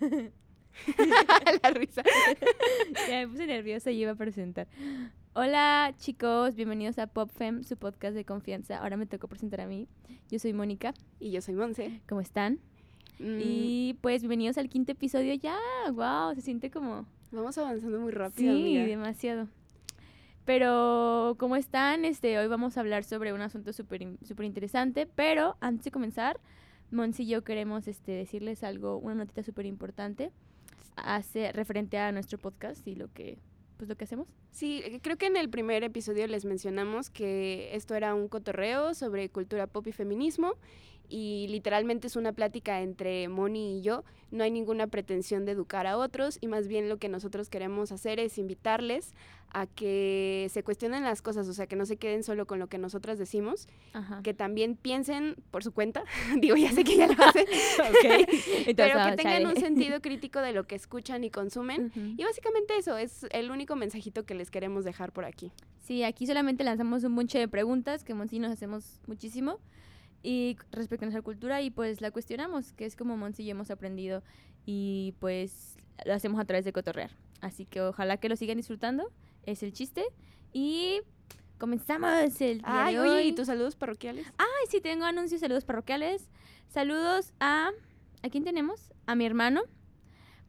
la risa. Ya me puse nerviosa y iba a presentar. Hola chicos, bienvenidos a PopFem, su podcast de confianza. Ahora me tocó presentar a mí. Yo soy Mónica. Y yo soy Monse. ¿Cómo están? Mm, Y pues bienvenidos al quinto episodio ya. Wow, se siente como... Vamos avanzando muy rápido, Sí, amiga. demasiado. Pero, ¿cómo están? Este, hoy vamos a hablar sobre un asunto súper interesante. Pero antes de comenzar, Monsi y yo queremos este, decirles algo, una notita súper importante hace, referente a nuestro podcast y lo que, pues, lo que hacemos. Sí, eh, creo que en el primer episodio les mencionamos que esto era un cotorreo sobre cultura pop y feminismo y literalmente es una plática entre Moni y yo. No hay ninguna pretensión de educar a otros y más bien lo que nosotros queremos hacer es invitarles a que se cuestionen las cosas, o sea, que no se queden solo con lo que nosotras decimos, Ajá. que también piensen por su cuenta. Digo, ya sé que ya lo hacen. Entonces, pero que tengan un sentido crítico de lo que escuchan y consumen. Y básicamente eso es el único mensajito que les queremos dejar por aquí. Sí, aquí solamente lanzamos un bunche de preguntas que Monsi nos hacemos muchísimo y respecto a nuestra cultura y pues la cuestionamos, que es como Monsi y hemos aprendido y pues lo hacemos a través de cotorrear. Así que ojalá que lo sigan disfrutando, es el chiste y comenzamos el día Ay, de oye, hoy. ¿y tus saludos parroquiales? Ay, sí, tengo anuncios, saludos parroquiales. Saludos a... ¿A quién tenemos? A mi hermano,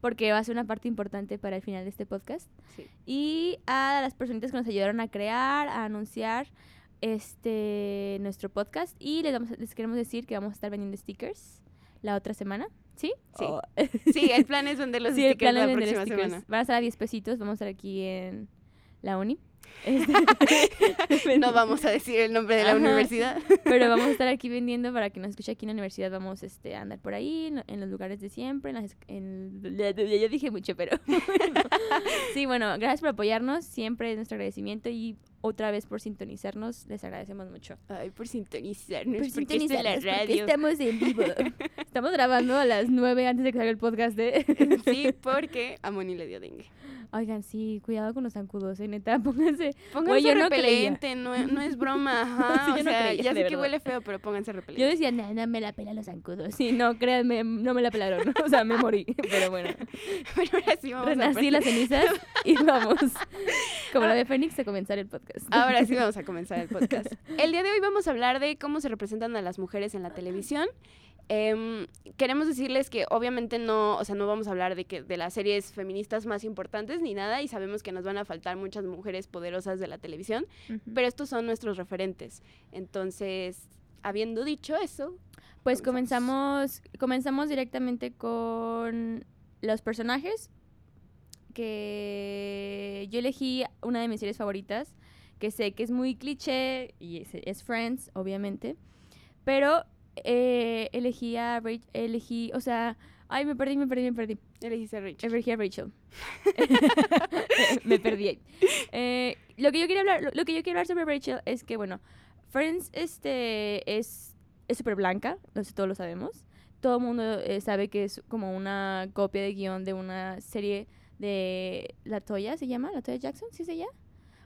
porque va a ser una parte importante para el final de este podcast Sí. y a las personitas que nos ayudaron a crear, a anunciar este nuestro podcast y les, vamos a- les queremos decir que vamos a estar vendiendo stickers la otra semana, ¿sí? Sí. O- Sí, el plan es vender los sí, el stickers plan es la vender próxima stickers. semana. Van a estar a 10 pesitos, vamos a estar aquí en la uni. Este, No vamos a decir el nombre de la Ajá. universidad. Pero vamos a estar aquí vendiendo para que nos escuche aquí en la universidad. Vamos este, a andar por ahí, en, en los lugares de siempre. En las, en, ya dije mucho, pero. sí, bueno, gracias por apoyarnos. Siempre es nuestro agradecimiento y otra vez por sintonizarnos. Les agradecemos mucho. Ay, por sintonizarnos, Por porque esto es la sintonizarnos, porque estamos en vivo. estamos grabando a las 9 antes de que salga el podcast de. Sí, porque a Moni le dio dengue. Oigan, sí, cuidado con los zancudos, ¿eh? Neta, pónganse. Pónganse yo creía. repelente, no, no es broma, ajá. Sí, o yo no sea, creía, ya sé que huele feo, pero pónganse Yo repelente. decía, no, no me la pelan los zancudos. Sí, no, créanme, no me la pelaron. O sea, me morí. Pero bueno. Pero ahora sí vamos a Renací las cenizas y vamos, como la de Fénix, a comenzar el podcast. Ahora sí vamos a comenzar el podcast. El día de hoy vamos a hablar de cómo se representan a las mujeres en la televisión. Em, queremos decirles que obviamente no, o sea, no vamos a hablar de que de las series feministas más importantes ni nada y sabemos que nos van a faltar muchas mujeres poderosas de la televisión, pero estos son nuestros referentes. Entonces, habiendo dicho eso, Pues comenzamos. comenzamos, comenzamos directamente con los personajes que yo elegí una de mis series favoritas, que sé que es muy cliché y es, es Friends, obviamente, pero eh, elegí a Rach- elegí, o sea, ay, me perdí, me perdí, me perdí. elegiste a Rachel. Elegí a Rachel. me perdí. Eh, lo que yo quiero hablar, lo, lo que yo quiero hablar sobre Rachel es que, bueno, Friends este es es súper blanca, no sé, todos lo sabemos. Todo el mundo eh, sabe que es como una copia de guion de una serie de La Toya, ¿se llama? ¿La Toya Jackson? ¿Sí es ella?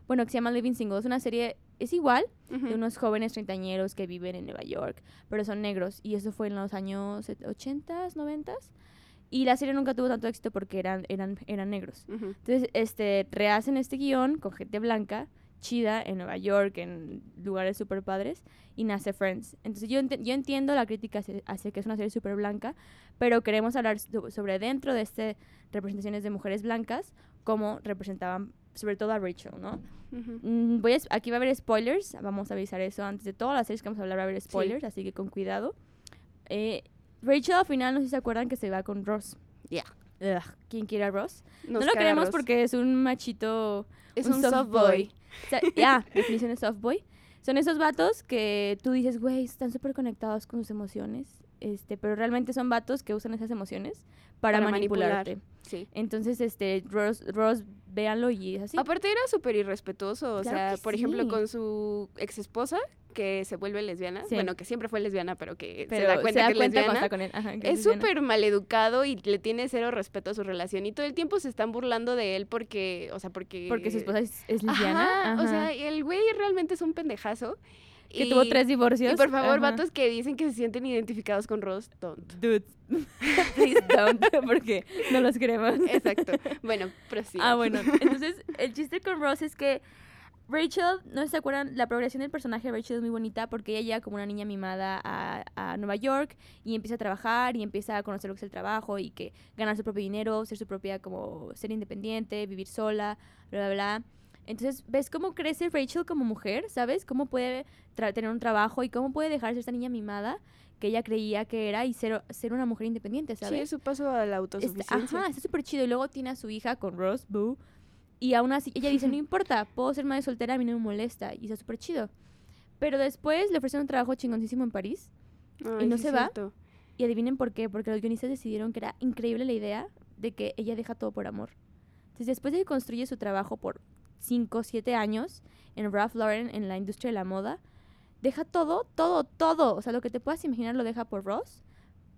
Bueno, que se llama Living Single. Es una serie, es igual, de unos jóvenes treintañeros que viven en Nueva York, pero son negros. Y eso fue en los años 80s, 90s. Y la serie nunca tuvo tanto éxito porque eran, eran, eran negros. Ujú. Entonces, este, rehacen este guion con gente blanca, chida, en Nueva York, en lugares súper padres, y nace Friends. Entonces, yo, entiendo la crítica hacia, hacia que es una serie súper blanca, pero queremos hablar so- sobre dentro de este representaciones de mujeres blancas, cómo representaban sobre todo a Rachel, ¿no? Mm, voy a, aquí va a haber spoilers, vamos a avisar eso antes de todas las series que vamos a hablar va a haber Sí. spoilers, así que con cuidado. Eh, Rachel al final, no sé si se acuerdan que se va con Ross. Ya. Ugh, ¿Quién quiere a Ross? Nos no lo queremos Ross. porque es un machito. es un un, soft soft boy. boy. o sea, Ya, definición de soft boy. Son esos vatos que tú dices, güey, están súper conectados con sus emociones. Este, pero realmente son vatos que usan esas emociones para, Para manipular. manipularte. Sí. Entonces, este, Ross, Ross, véanlo y es así. Aparte era súper irrespetuoso, o sea, por ejemplo, con su ex esposa, que se vuelve lesbiana, Sí. bueno, que siempre fue lesbiana, pero que pero se da cuenta que es lesbiana. con él. Ajá, que Es súper maleducado y le tiene cero respeto a su relación y todo el tiempo se están burlando de él porque, o sea, porque... Porque su esposa es, es lesbiana. Ajá, o sea, el güey realmente es un pendejazo Que tuvo tres divorcios. Y por favor, Ajá. vatos que dicen que se sienten identificados con Ross, don't. Dudes. Please don't, porque no los queremos. Exacto. Bueno, prosigue. Ah, bueno. Entonces, el chiste con Ross es que Rachel, no se acuerdan, la progresión del personaje de Rachel es muy bonita porque ella llega como una niña mimada a, a Nueva York y empieza a trabajar y empieza a conocer lo que es el trabajo y que ganar su propio dinero, ser su propia, como ser independiente, vivir sola, bla, bla, bla. Entonces, ves cómo crece Rachel como mujer, ¿sabes? Cómo puede tener un trabajo y cómo puede dejar de ser esta niña mimada que ella creía que era y ser, ser una mujer independiente, ¿sabes? Sí, es su paso a la Está- autosuficiencia. ajá, está súper chido. Y luego tiene a su hija con Rose, Boo. Y aún así, ella dice, no importa, puedo ser madre soltera, a mí no me molesta. Y está súper chido. Pero después le ofrecen un trabajo chingoncísimo en París. Ay, no sí se va. cierto. Y adivinen por qué. Porque los guionistas decidieron que era increíble la idea de que ella deja todo por amor. Entonces, después de que construye su trabajo por 5 o 7 años en Ralph Lauren, en la industria de la moda, deja todo, todo, todo. O sea, lo que te puedas imaginar lo deja por Ross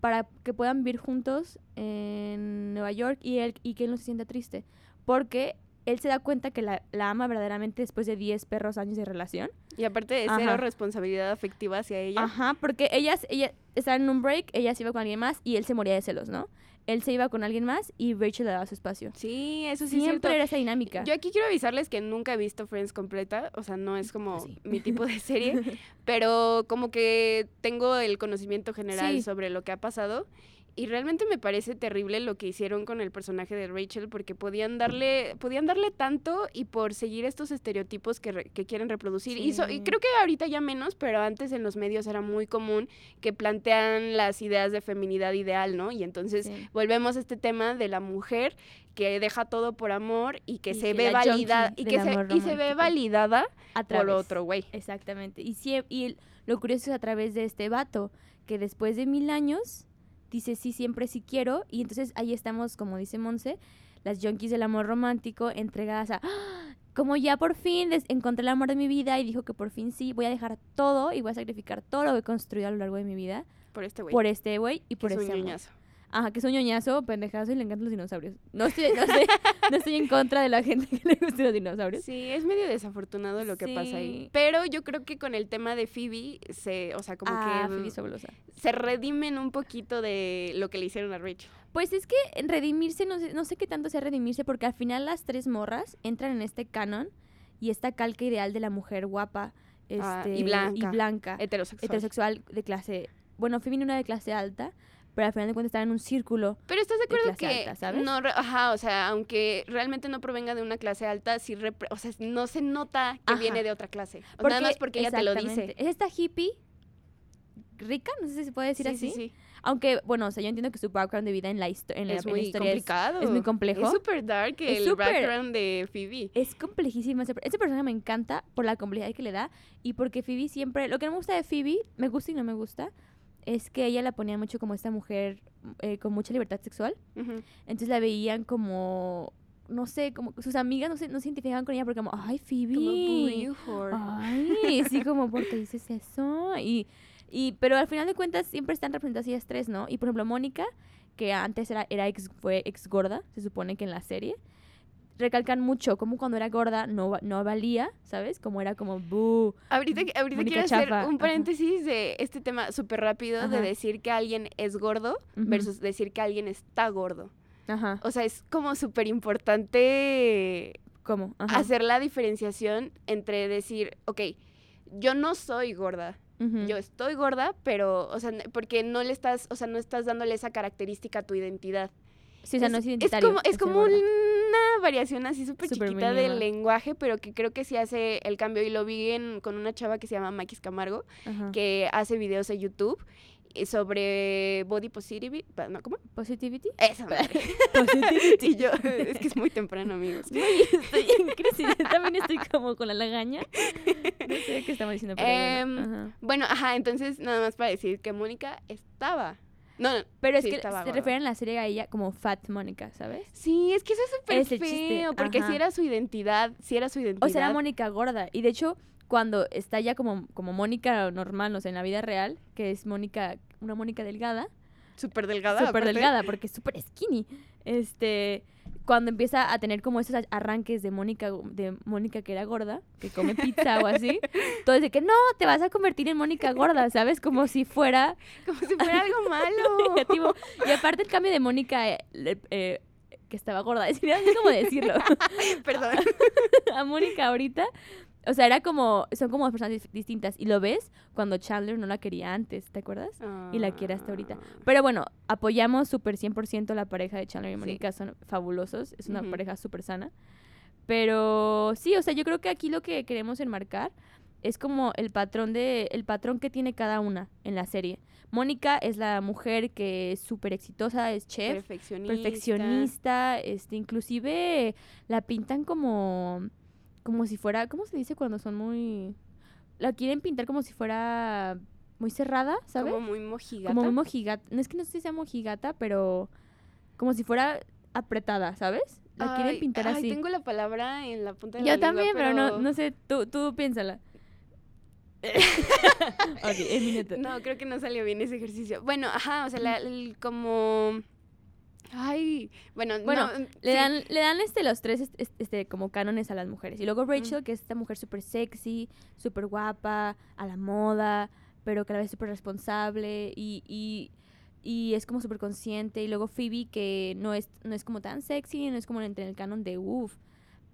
para que puedan vivir juntos en Nueva York y, él, y que él no se sienta triste. Porque él se da cuenta que la, la ama verdaderamente después de 10 perros años de relación. Y aparte de cero Ajá. responsabilidad afectiva hacia ella. Ajá, porque ellas, ella estaba en un break, ella se iba con alguien más y él se moría de celos, ¿no? Él se iba con alguien más y Rachel le daba su espacio. Sí, eso sí es Siempre cierto. era esa dinámica. Yo aquí quiero avisarles que nunca he visto Friends completa, o sea, no es como Sí. mi tipo de serie, pero como que tengo el conocimiento general Sí. sobre lo que ha pasado y realmente me parece terrible lo que hicieron con el personaje de Rachel porque podían darle podían darle tanto y por seguir estos estereotipos que, re- que quieren reproducir y, so- y creo que ahorita ya menos, pero antes en los medios era muy común que plantean las ideas de feminidad ideal, ¿no? Y entonces Sí. volvemos a este tema de la mujer que deja todo por amor y que Y se que ve validada y que se, y se ve validada A por otro güey. Exactamente. Y, sí, y lo curioso es a través de este vato, que después de mil años dice sí, siempre sí quiero. Y entonces ahí estamos, como dice Monse, las junkies del amor romántico entregadas a... "Ah, Como ya por fin des- encontré el amor de mi vida y dijo que por fin sí, voy a dejar todo y voy a sacrificar todo lo que he construido a lo largo de mi vida Por este güey. por este güey y por este amor. Ajá, que es un ñoñazo, pendejazo y le encantan los dinosaurios. No estoy, no estoy, no estoy en contra de la gente que le gustan los dinosaurios. Sí, es medio desafortunado lo que pasa ahí. Pero yo creo que con el tema de Phoebe, se, o sea, como ah, que Phoebe es fabulosa. se redimen un poquito de lo que le hicieron a Rachel. Pues es que en redimirse, no sé, no sé qué tanto sea redimirse, porque al final las tres morras entran en este canon y esta calca ideal de la mujer guapa Ah, este, y blanca. blanca, Heterosexual. heterosexual de clase. Bueno, Phoebe no era de clase alta, pero al final de cuentas estaba en un círculo. Pero estás de de acuerdo clase que alta, ¿sabes? no, ajá, o sea, aunque realmente no provenga de una clase alta, sí, o sea, no se nota que Ajá. viene de otra clase. O nada más porque ella te lo dice. Es esta hippie rica, no sé si se puede decir Sí, así. sí, sí. Aunque, bueno, o sea, yo entiendo que su background de vida en la, histo- en la, Es en la muy historia es- complicado. es muy complejo. Es súper dark Es el súper- background de Phoebe. Es complejísima. Ese, ese personaje me encanta por la complejidad que le da y porque Phoebe siempre... Lo que no me gusta de Phoebe, me gusta y no me gusta, es que ella la ponía mucho como esta mujer eh, con mucha libertad sexual. Entonces la veían como... No sé, como sus amigas no se, no se identificaban con ella porque como, ay, Phoebe. Como. Ay, sí, como, ¿por qué dices eso? Y, y, pero al final de cuentas siempre están representadas ellas tres, ¿no? Y por ejemplo, Mónica, que antes era, era ex, fue ex gorda, se supone que en la serie, recalcan mucho como cuando era gorda no, no valía, ¿sabes? Como era como, boo. Ahorita, ahorita quiero hacer un ajá. paréntesis de este tema súper rápido de decir que alguien es gordo versus decir que alguien está gordo. Ajá. O sea, es como súper importante ¿Cómo? Hacer la diferenciación entre decir, ok, yo no soy gorda, yo estoy gorda, pero, o sea, porque no le estás, o sea, no estás dándole esa característica a tu identidad. Sí, o sea, no es es como, es como gorda. Una variación así súper chiquita mínima. del lenguaje, pero que creo que sí hace el cambio. Y lo vi en- con una chava que se llama Maquis Camargo, Ajá. que hace videos en YouTube eh, sobre body positivity. ¿No? ¿Cómo? Positivity. Esa madre. y yo, es que es muy temprano, amigos. Estoy en crisis. También estoy como con la lagaña. No sé qué estamos diciendo, pero Em, bueno. Ajá. Bueno, ajá, entonces nada más para decir que Mónica estaba. No, no. Pero es que se refieren en la serie a ella como Fat Mónica, ¿sabes? Sí, es que eso es súper feo, porque si era su identidad, si era su identidad. O sea, era Mónica gorda. Y de hecho, cuando está ya como, como Mónica normal, o sea, en la vida real, que es Mónica, una Mónica delgada, súper delgada. súper delgada, porque es súper skinny. Este, cuando empieza a tener como esos arranques de Mónica, de Mónica que era gorda, que come pizza o así, todo de que no, te vas a convertir en Mónica gorda, ¿sabes? Como si fuera Como si fuera algo malo. negativo. Y aparte el cambio de Mónica, eh, eh, que estaba gorda, es no sé cómo decirlo, Perdón. a Mónica ahorita, o sea, era como, son como personas dis- distintas. Y lo ves cuando Chandler no la quería antes, ¿te acuerdas? Y la quiere hasta ahorita. Ah. Pero bueno, apoyamos súper 100% la pareja de Chandler y Sí. Mónica, son fabulosos, es una pareja súper sana. Pero sí, o sea, yo creo que aquí lo que queremos enmarcar es como el patrón de el patrón que tiene cada una en la serie. Mónica es la mujer que es súper exitosa, es chef, Perfeccionista. perfeccionista, este, inclusive la pintan como, como si fuera, ¿cómo se dice cuando son muy, la quieren pintar como si fuera muy cerrada, ¿sabes? Como muy mojigata. Como muy mojigata. No es que no sé si sea mojigata, pero como si fuera apretada, ¿sabes? La quieren pintar ay, así. tengo la palabra en la punta de la Yo lengua, también, pero, no, no sé, tú, tú piénsala. ok, es minuto. No, creo que no salió bien ese ejercicio. Bueno, ajá, o sea, la- el- como... Ay, bueno, Bueno, no, Le sí, dan, le dan este, los tres est- est- este, como cánones a las mujeres. Y luego Rachel, que es esta mujer súper sexy, súper guapa, a la moda, pero que a la vez súper responsable y, y, y es como súper consciente. Y luego Phoebe, que no es, no es como tan sexy, no es como entre el canon de uff.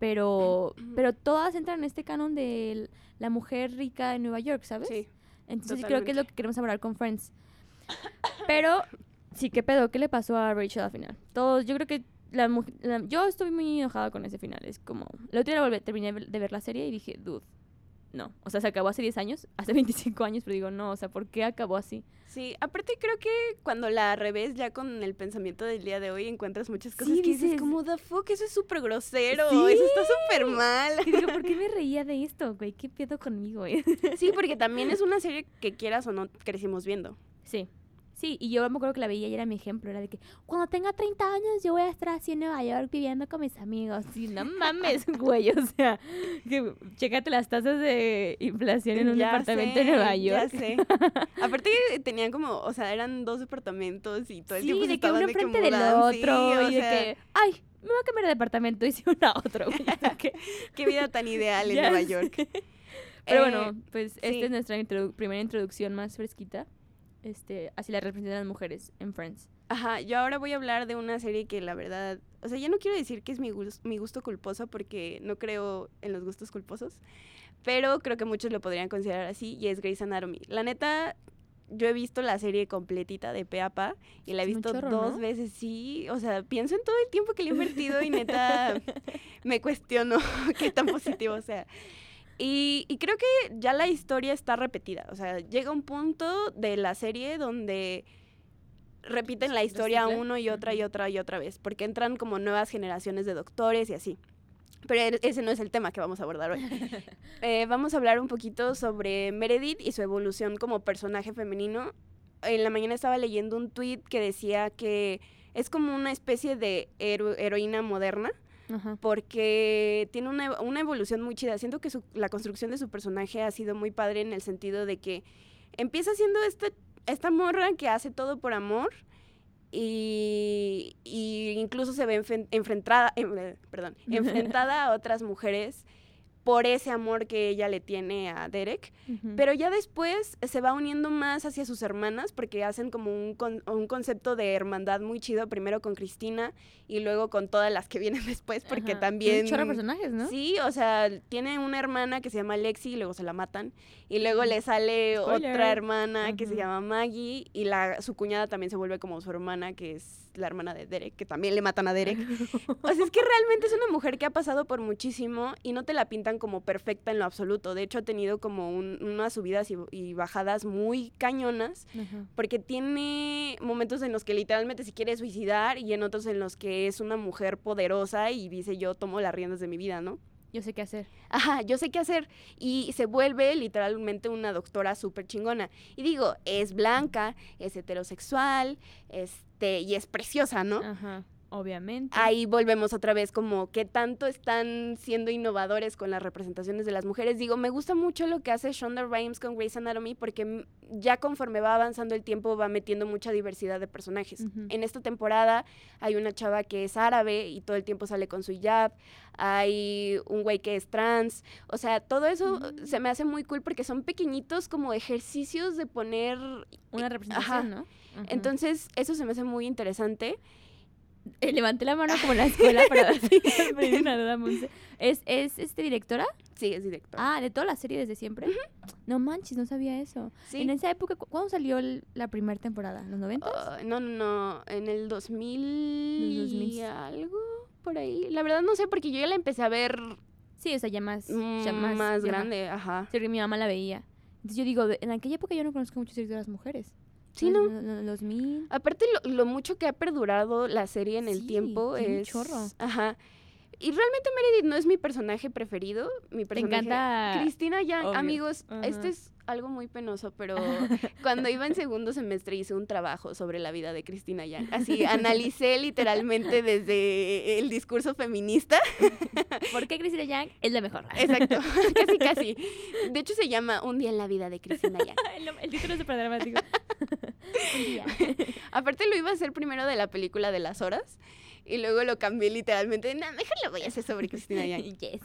Pero, pero todas entran en este canon de la mujer rica de Nueva York, ¿sabes? Sí, Entonces creo que es lo que queremos hablar con Friends. Pero, sí, ¿qué pedo? ¿Qué le pasó a Rachel al final? Todos, yo creo que la, la- yo estoy muy enojada con ese final. Es como, la otra volví- terminé de ver la serie y dije, dude, no. O sea, se acabó hace 10 años, hace 25 años, pero digo, no, o sea, ¿por qué acabó así? sí. Aparte creo que cuando la revés ya con el pensamiento del día de hoy encuentras muchas cosas Sí, que dices como, the fuck, eso es súper grosero, Sí. eso está súper mal. Y digo, ¿por qué me reía de esto, güey? ¿Qué pedo conmigo, güey? Sí, porque también es una serie que quieras o no crecimos viendo. Sí. Sí, y yo me acuerdo que la veía y era mi ejemplo, era de que cuando tenga 30 años yo voy a estar así en Nueva York viviendo con mis amigos. Sí, no mames, güey, o sea, que chécate las tasas de inflación en un Ya departamento sé, en Nueva York. Ya sé. Aparte tenían como, o sea, eran dos departamentos y todo el Sí, tiempo de que uno de enfrente del sí, otro o y de que, ay, me voy a cambiar de departamento y si uno a otro, güey. de que- qué vida tan ideal en Nueva sé. York. Pero Eh, bueno, pues sí. esta es nuestra introdu- primera introducción más fresquita este, hacia la representación de las mujeres en Friends. Ajá, yo ahora voy a hablar de una serie que la verdad, o sea, ya no quiero decir que es mi, gus- mi gusto culposo porque no creo en los gustos culposos, pero creo que muchos lo podrían considerar así y es Grey's Anatomy. La neta, yo he visto la serie completita de pe a pa y la he visto chorro, dos ¿no? veces, sí, o sea, pienso en todo el tiempo que le he invertido y neta me cuestiono qué tan positivo sea. Y, y creo que ya la historia está repetida. O sea, llega un punto de la serie donde repiten la historia uno y otra y otra y otra vez, porque entran como nuevas generaciones de doctores y así. Pero e- ese no es el tema que vamos a abordar hoy. Eh, vamos a hablar un poquito sobre Meredith y su evolución como personaje femenino. En la mañana estaba leyendo un tweet que decía que es como una especie de hero- heroína moderna Ajá. porque tiene una, una evolución muy chida. Siento que su- la construcción de su personaje ha sido muy padre en el sentido de que empieza siendo esta, esta morra que hace todo por amor y, y incluso se ve enfrentada, perdón, enfrentada a otras mujeres por ese amor que ella le tiene a Derek. Pero ya después se va uniendo más hacia sus hermanas porque hacen como un, con- un concepto de hermandad muy chido, primero con Cristina y luego con todas las que vienen después porque Ajá. también... Chorro personajes, ¿no? Sí, o sea, tiene una hermana que se llama Lexi y luego se la matan. Y luego le sale Spoiler. otra hermana que se llama Maggie y la, su cuñada también se vuelve como su hermana, que es la hermana de Derek, que también le matan a Derek. O sea, es que realmente es una mujer que ha pasado por muchísimo y no te la pintan como perfecta en lo absoluto. De hecho, ha tenido como un- unas subidas y, y bajadas muy cañonas Ajá. porque tiene momentos en los que literalmente se quiere suicidar y en otros en los que es una mujer poderosa y dice yo tomo las riendas de mi vida, ¿no? Yo sé qué hacer. Ajá, yo sé qué hacer. Y se vuelve literalmente una doctora súper chingona. Y digo, es blanca, es heterosexual, este, y es preciosa, ¿no? Ajá. Obviamente. ahí volvemos otra vez como que tanto están siendo innovadores con las representaciones de las mujeres. Digo, me gusta mucho lo que hace Shonda Rhimes con Grey's Anatomy porque ya conforme va avanzando el tiempo va metiendo mucha diversidad de personajes. En esta temporada hay una chava que es árabe y todo el tiempo sale con su hijab, hay un güey que es trans, o sea, todo eso Mm. se me hace muy cool porque son pequeñitos como ejercicios de poner... Una representación, ¿no? Entonces, eso se me hace muy interesante. Eh, levanté la mano como en la escuela para pedir una duda, Monse. ¿Es, ¿Es este directora? Sí, es director. Ah, de toda la serie desde siempre. No manches, no sabía eso. sí. En esa época, ¿cu- ¿cuándo salió el- la primera temporada? ¿Los 90? Ah, no, no, no, en el 2000 Los 2000. y algo por ahí. La verdad no sé porque yo ya la empecé a ver sí, o sea, ya más, mm, ya más, más, ya grande, ajá. Sí, mi mamá la veía. Entonces yo digo, en aquella época yo no conozco muchas directoras mujeres. Sí, ¿no? Los 2000. Aparte lo, lo mucho que ha perdurado la serie en el tiempo tiene un es chorro. Ajá. Y realmente Meredith no es mi personaje preferido, mi personaje encanta. Cristina Yang, obvio. amigos, Ajá. esto es algo muy penoso, pero cuando iba en segundo semestre hice un trabajo sobre la vida de Cristina Yang. Así analicé literalmente desde el discurso feminista. ¿Por qué Cristina Yang es la mejor? Exacto, casi casi. De hecho se llama Un día en la vida de Cristina Yang. el, el título es súper dramático. Un día. Aparte lo iba a hacer primero de la película de las horas y luego lo cambié literalmente. No, mejor lo voy a hacer sobre Cristina Yang. Yes.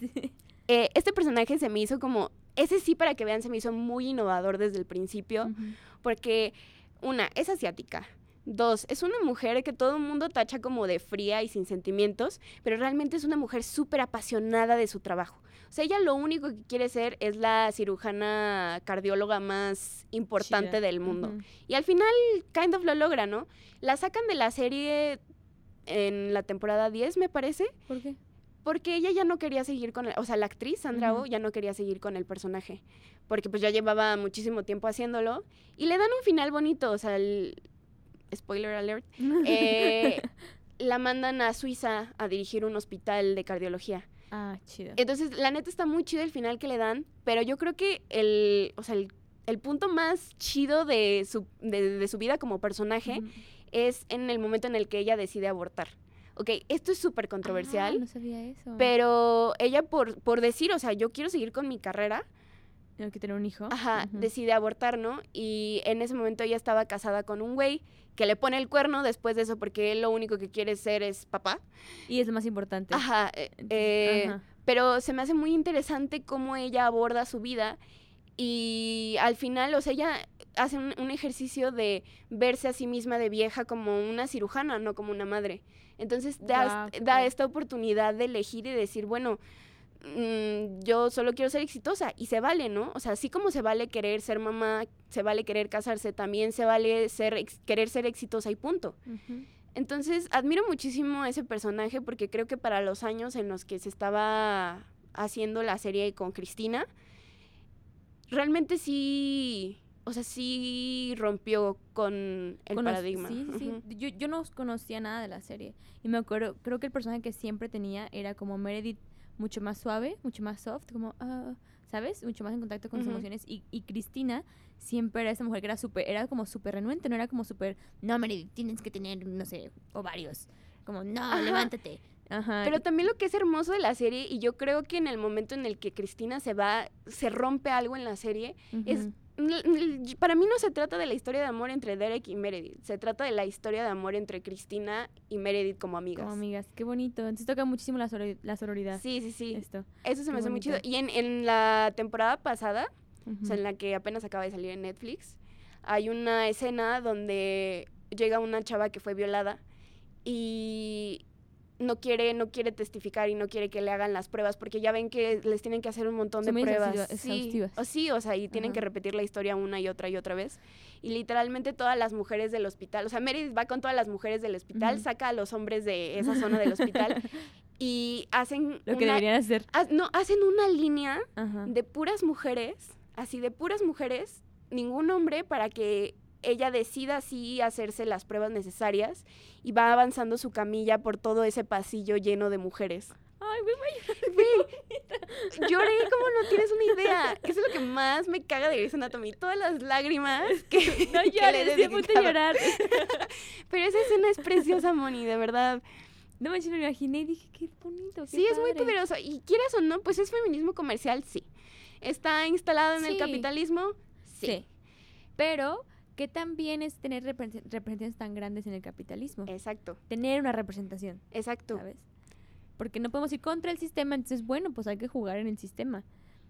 Eh, este personaje se me hizo como, ese sí para que vean, se me hizo muy innovador desde el principio, Ujú. porque una, es asiática. Dos, es una mujer que todo el mundo tacha como de fría y sin sentimientos, pero realmente es una mujer súper apasionada de su trabajo. O sea, ella lo único que quiere ser es la cirujana cardióloga más importante Chida. del mundo. Ujú. Y al final, kind of lo logra, ¿no? La sacan de la serie en la temporada 10, me parece, ¿Por qué? porque ella ya no quería seguir con el, o sea, la actriz Sandra Ujú. Oh ya no quería seguir con el personaje, porque pues ya llevaba muchísimo tiempo haciéndolo y le dan un final bonito, o sea, el spoiler alert, eh, la mandan a Suiza a dirigir un hospital de cardiología. ah, chido. Entonces, la neta está muy chido el final que le dan, pero yo creo que el, o sea, el, el punto más chido de su, de, de su vida como personaje. Es en el momento en el que ella decide abortar. Ok, esto es súper Ah, controversial. no sabía eso. Pero ella por, por decir, o sea, yo quiero seguir con mi carrera, Tengo que tener un hijo. ajá, decide abortar, ¿no? Y en ese momento ella estaba casada con un güey que le pone el cuerno después de eso porque él lo único que quiere ser es papá. Y es lo más importante. Ajá, eh, eh, ajá. pero se me hace muy interesante cómo ella aborda su vida y al final, o sea, ella hace un, un ejercicio de verse a sí misma de vieja como una cirujana, no como una madre. Entonces da, da esta oportunidad de elegir y decir, bueno, mm, yo solo quiero ser exitosa y se vale, ¿no? O sea, así como se vale querer ser mamá, se vale querer casarse, también se vale ser ex- querer ser exitosa y punto. Entonces, admiro muchísimo a ese personaje porque creo que para los años en los que se estaba haciendo la serie con Cristina, realmente sí, o sea, sí rompió con el paradigma. Sí, sí. Yo, yo no conocía nada de la serie. Y me acuerdo, creo que el personaje que siempre tenía era como Meredith, mucho más suave, mucho más soft, como, ah, ¿sabes? Mucho más en contacto con sus emociones. Y, y Cristina siempre era esa mujer que era súper, era como súper renuente, no era como súper, no, Meredith, tienes que tener, no sé, ovarios. Como, no, Ajá. levántate. Ajá. Pero también lo que es hermoso de la serie, y yo creo que en el momento en el que Cristina se va, se rompe algo en la serie, es Para mí no se trata de la historia de amor entre Derek y Meredith, se trata de la historia de amor entre Cristina y Meredith como amigas. Como amigas, qué bonito. Entonces toca muchísimo la, la sororidad. Sí, sí, sí. Esto. Eso se qué me hace muy chido. Y en, en la temporada pasada, o sea, en la que apenas acaba de salir en Netflix, hay una escena donde llega una chava que fue violada y no quiere, no quiere testificar y no quiere que le hagan las pruebas porque ya ven que les tienen que hacer un montón Son de pruebas. Sí, o sí, o sea, y tienen Ajá. que repetir la historia una y otra y otra vez. Y literalmente todas las mujeres del hospital, o sea, Meredith va con todas las mujeres del hospital, saca a los hombres de esa zona del hospital y hacen Lo que deberían hacer. ha- no, hacen una línea Ajá. de puras mujeres, así de puras mujeres, ningún hombre para que ella decida así hacerse las pruebas necesarias y va avanzando su camilla por todo ese pasillo lleno de mujeres. Ay, güey, güey. Lloré como no tienes una idea. Eso es lo que más me caga de Grey's Anatomy. Todas las lágrimas que, No que le llores, a punto de llorar. Pero esa escena es preciosa, Moni, de verdad. No me imaginé y dije, qué bonito. qué Sí, es muy padre". poderoso. Y quieras o no, pues es feminismo comercial, sí. ¿Está instalado en el capitalismo? Sí. Sí. Pero, ¿qué también es tener represen- representaciones tan grandes en el capitalismo? Exacto, Tener una representación, exacto. ¿sabes? Porque no podemos ir contra el sistema, entonces, bueno, pues hay que jugar en el sistema.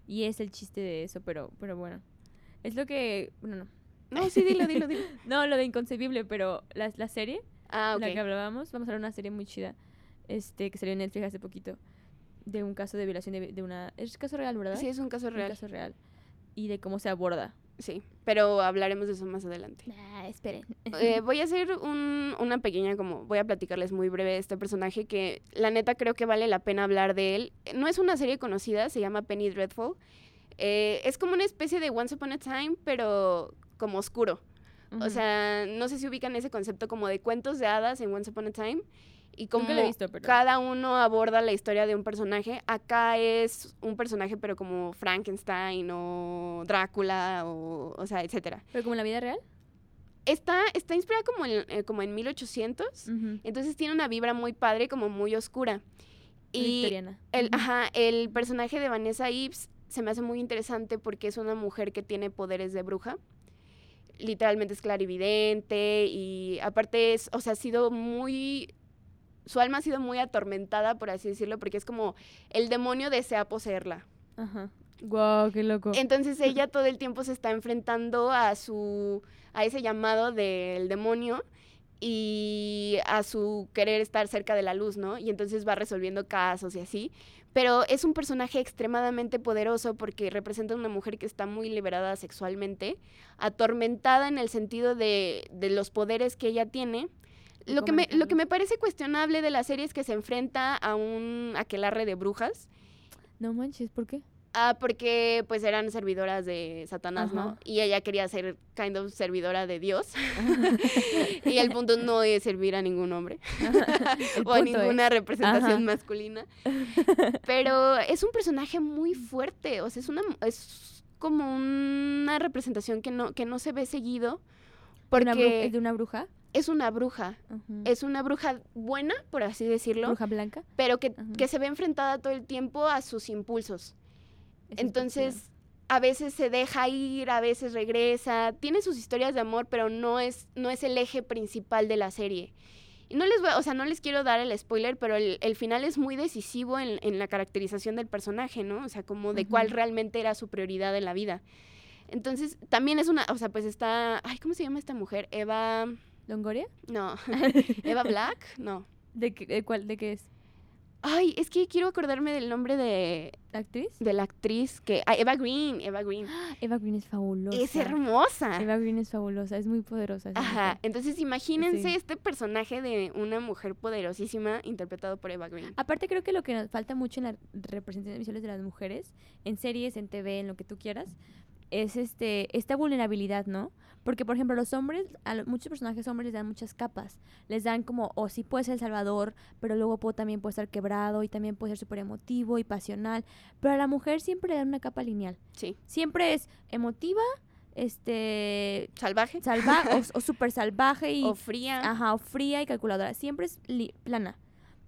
Y es el chiste de eso, pero, pero bueno. Es lo que. Bueno, no. No, sí, dilo, dilo, dilo. No, lo de inconcebible, pero la, la serie, Ah, la que hablábamos, vamos a ver una serie muy chida. Este, que salió en Netflix hace poquito. De un caso de violación de, de una. Es caso real, ¿verdad? Sí, es un caso Un real. caso real. Y de cómo se aborda. Sí, pero hablaremos de eso más adelante. Nah, esperen. Eh, voy a hacer un- una pequeña, como voy a platicarles muy breve de este personaje que la neta creo que vale la pena hablar de él. No es una serie conocida, se llama Penny Dreadful. Eh, es como una especie de Once Upon a Time, pero como oscuro. O sea, no sé si ubican ese concepto como de cuentos de hadas en Once Upon a Time. Y como visto, pero. cada uno aborda la historia de un personaje. Acá es un personaje, pero como Frankenstein o Drácula, o, o sea, etcétera. Pero como en la vida real. Está, está inspirada como en, eh, como en 1800. Ujú. Entonces tiene una vibra muy padre, como muy oscura. Y Victoriana. el, ajá, el personaje de Vanessa Ives se me hace muy interesante porque es una mujer que tiene poderes de bruja. Literalmente es clarividente y aparte es, o sea, ha sido muy... Su alma ha sido muy atormentada, por así decirlo, porque es como el demonio desea poseerla. Ajá. Guau, qué loco. Entonces ella todo el tiempo se está enfrentando a su a ese llamado del demonio y a su querer estar cerca de la luz, ¿no? Y entonces va resolviendo casos y así. Pero es un personaje extremadamente poderoso porque representa a una mujer que está muy liberada sexualmente, atormentada en el sentido de, de los poderes que ella tiene. Lo que, me, lo que me parece cuestionable de la serie es que se enfrenta a un aquelarre de brujas No manches, ¿por qué? Ah, porque pues eran servidoras de Satanás, ¿no? Y ella quería ser kind of servidora de Dios. y el punto no es servir a ningún hombre o a ninguna representación Ajá. masculina. Pero es un personaje muy fuerte, o sea, es una es como una representación que no que no se ve seguido ¿De una bru- porque ¿Es de una bruja? Es una bruja. Es una bruja buena, por así decirlo, ¿Bruja blanca? pero que, que se ve enfrentada todo el tiempo a sus impulsos. Entonces, a veces se deja ir, a veces regresa. Tiene sus historias de amor, pero no es, no es el eje principal de la serie. Y no les voy, o sea, no les quiero dar el spoiler, pero el, el final es muy decisivo en, en la caracterización del personaje, ¿no? O sea, como de cuál realmente era su prioridad en la vida. Entonces, también es una, o sea, pues está, ay, ¿cómo se llama esta mujer? Eva, ¿Longoria? no, Eva Black, no. ¿De qué, de cuál, de qué es? Ay, es que quiero acordarme del nombre de, ¿La actriz? de la actriz que, ah, Eva Green, Eva Green. Eva Green es fabulosa. Es hermosa. Eva Green es fabulosa, es muy poderosa. Ajá, mujer. entonces imagínense Sí. este personaje de una mujer poderosísima interpretado por Eva Green. Aparte creo que lo que nos falta mucho en las representaciones visuales de las mujeres, en series, en TV, en lo que tú quieras, es este esta vulnerabilidad, ¿no? Porque, por ejemplo, los hombres, a muchos personajes hombres les dan muchas capas. Les dan como, o sí puede ser el salvador, pero luego puedo, también puede estar quebrado y también puede ser súper emotivo y pasional. Pero a la mujer siempre le dan una capa lineal. Sí. Siempre es emotiva, este Salvaje salva o, o súper salvaje y o fría. Ajá, o fría y calculadora. Siempre es li- plana.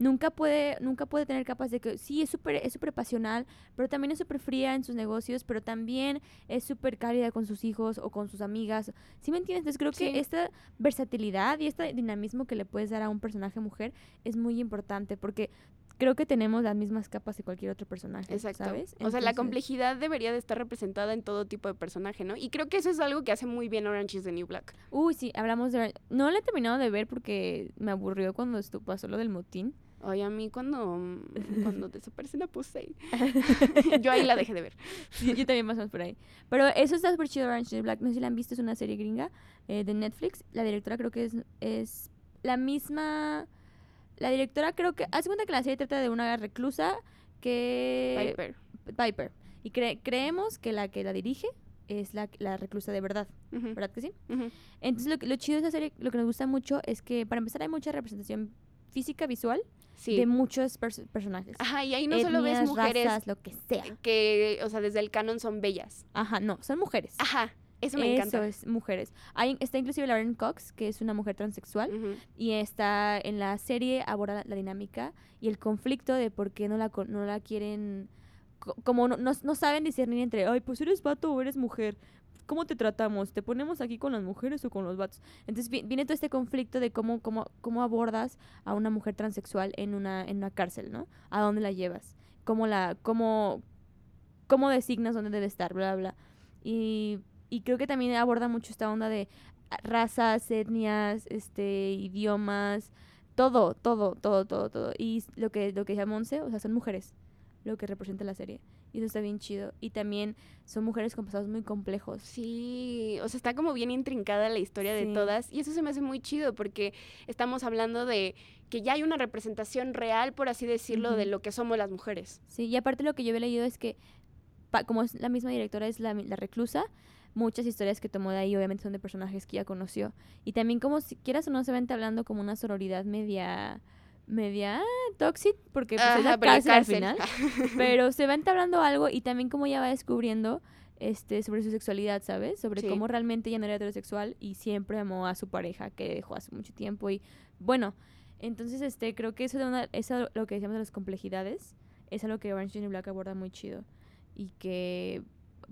Nunca puede, nunca puede tener capas de que sí es súper es súper pasional, pero también es súper fría en sus negocios, pero también es súper cálida con sus hijos o con sus amigas. ¿Sí me entiendes? Entonces creo Sí. que esta versatilidad y este dinamismo que le puedes dar a un personaje mujer es muy importante porque creo que tenemos las mismas capas de cualquier otro personaje, Exacto. ¿sabes? O sea, la complejidad debería de estar representada en todo tipo de personaje, ¿no? Y creo que eso es algo que hace muy bien Orange is the New Black. Uy, sí, hablamos de... No la he terminado de ver porque me aburrió cuando estu- pasó lo del motín. Oye, a mí cuando, mm, cuando desaparece la puse, yo ahí la dejé de ver. Sí, yo también más o menos por ahí. Pero eso está súper chido, Orange is Black. No sé si la han visto, es una serie gringa eh, de Netflix. La directora creo que es, es la misma... La directora creo que... Haz de cuenta que la serie trata de una reclusa que... Piper. Piper. Y cre- creemos que la que la dirige es la, la reclusa de verdad. ¿Verdad que sí? Entonces lo, lo chido de esa serie, lo que nos gusta mucho es que para empezar hay mucha representación física, visual Sí. de muchos pers- personajes. Ajá, y ahí no solo ves mujeres razas, lo que sea. que, o sea, desde el canon son bellas. Ajá, no, son mujeres. Ajá. Eso me encanta. es mujeres. Hay, está inclusive Lauren Cox, que es una mujer transexual, y está en la serie aborda la, la dinámica y el conflicto de por qué no la, no la quieren, co- como no, no, no saben discernir entre, ay, pues eres vato o eres mujer. ¿Cómo te tratamos? ¿Te ponemos aquí con las mujeres o con los vatos? Entonces vi- viene todo este conflicto de cómo, cómo, cómo abordas a una mujer transexual en una, en una cárcel, ¿no? ¿A dónde la llevas? ¿Cómo la, cómo, cómo designas dónde debe estar? Bla, bla. Y, y creo que también aborda mucho esta onda de razas, etnias, este, idiomas, todo, todo, todo, todo, todo. Y lo que, lo que decía Monse, o sea, son mujeres lo que representa la serie. Y eso está bien chido. Y también son mujeres con pasados muy complejos. Sí, o sea, está como bien intrincada la historia de todas y eso se me hace muy chido porque estamos hablando de que ya hay una representación real, por así decirlo, de lo que somos las mujeres. Sí, y aparte lo que yo había leído es que, pa- como es la misma directora es la, la reclusa, muchas historias que tomó de ahí obviamente son de personajes que ya conoció. Y también como si quieras o no se va entablando como una sororidad media, media toxic, porque pues, es la cárcel, al final. pero se va entablando algo y también como ella va descubriendo este sobre su sexualidad, ¿sabes? Sobre Sí. cómo realmente ella no era heterosexual y siempre amó a su pareja que dejó hace mucho tiempo y bueno, entonces este creo que eso de una eso lo que decíamos de las complejidades es algo que Orange is the New Black aborda muy chido y que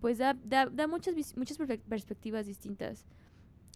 pues da, da, da muchas muchas perspectivas distintas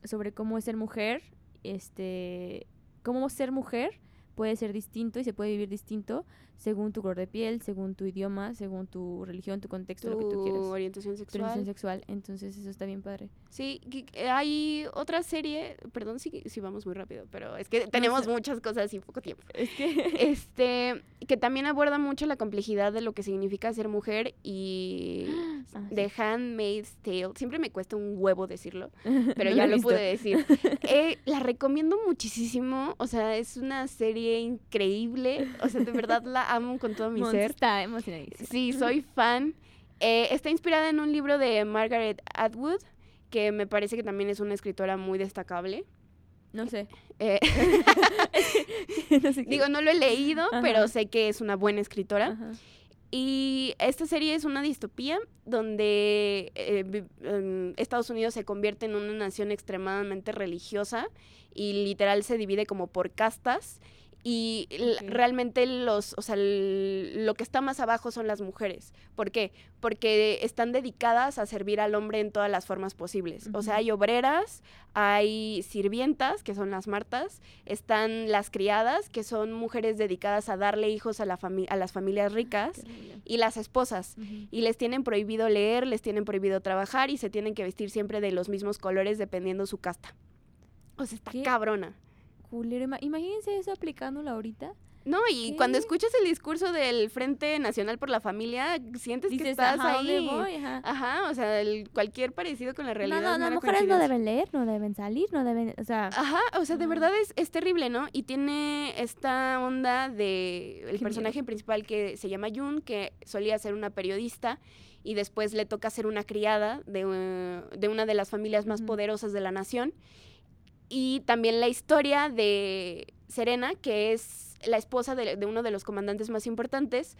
sobre cómo es ser mujer, este cómo ser mujer puede ser distinto y se puede vivir distinto según tu color de piel, según tu idioma, según tu religión, tu contexto, lo que tú Tu quieras. orientación Tu sexual. orientación sexual. Entonces eso está bien padre. Sí, hay otra serie, perdón si, si vamos muy rápido, pero es que tenemos sé. muchas cosas y poco tiempo. Es que Este, que también aborda mucho la complejidad de lo que significa ser mujer y Ah, sí. The Handmaid's Tale. Siempre me cuesta un huevo decirlo, pero No ya lo visto. pude decir. Eh, la recomiendo muchísimo, o sea, es una serie increíble, o sea, de verdad la amo con todo mi ser. está emocionadísima. Sí, soy fan. Eh, está inspirada en un libro de Margaret Atwood, que me parece que también es una escritora muy destacable. No sé. Eh, no sé digo, no lo he leído, pero sé que es una buena escritora. Ajá. Y esta serie es una distopía donde eh, Estados Unidos se convierte en una nación extremadamente religiosa y literal se divide como por castas. Y realmente los, o sea, lo que está más abajo son las mujeres. ¿Por qué? Porque están dedicadas a servir al hombre en todas las formas posibles. O sea, hay obreras, hay sirvientas, que son las martas, están las criadas, que son mujeres dedicadas a darle hijos a, la fami- a las familias ricas, Qué horrible. y las esposas. Y les tienen prohibido leer, les tienen prohibido trabajar y se tienen que vestir siempre de los mismos colores dependiendo su casta. O sea, está ¿Qué? cabrona. Culero, Imagínense eso aplicándolo ahorita. No, y cuando escuchas el discurso del Frente Nacional por la Familia, sientes que estás ajá, ¿dónde ahí. voy? Ajá. Ajá, o sea, el- cualquier parecido con la No, realidad. no, es las mera mujeres no deben leer, no deben salir, no deben, o sea, Ajá, o sea, de verdad es, es terrible, ¿no? Y tiene esta onda de el Qué personaje principal que se llama Jun, que solía ser una periodista y después le toca ser una criada de, eh, de una de las familias más poderosas de la nación. Y también la historia de Serena, que es la esposa de, de uno de los comandantes más importantes.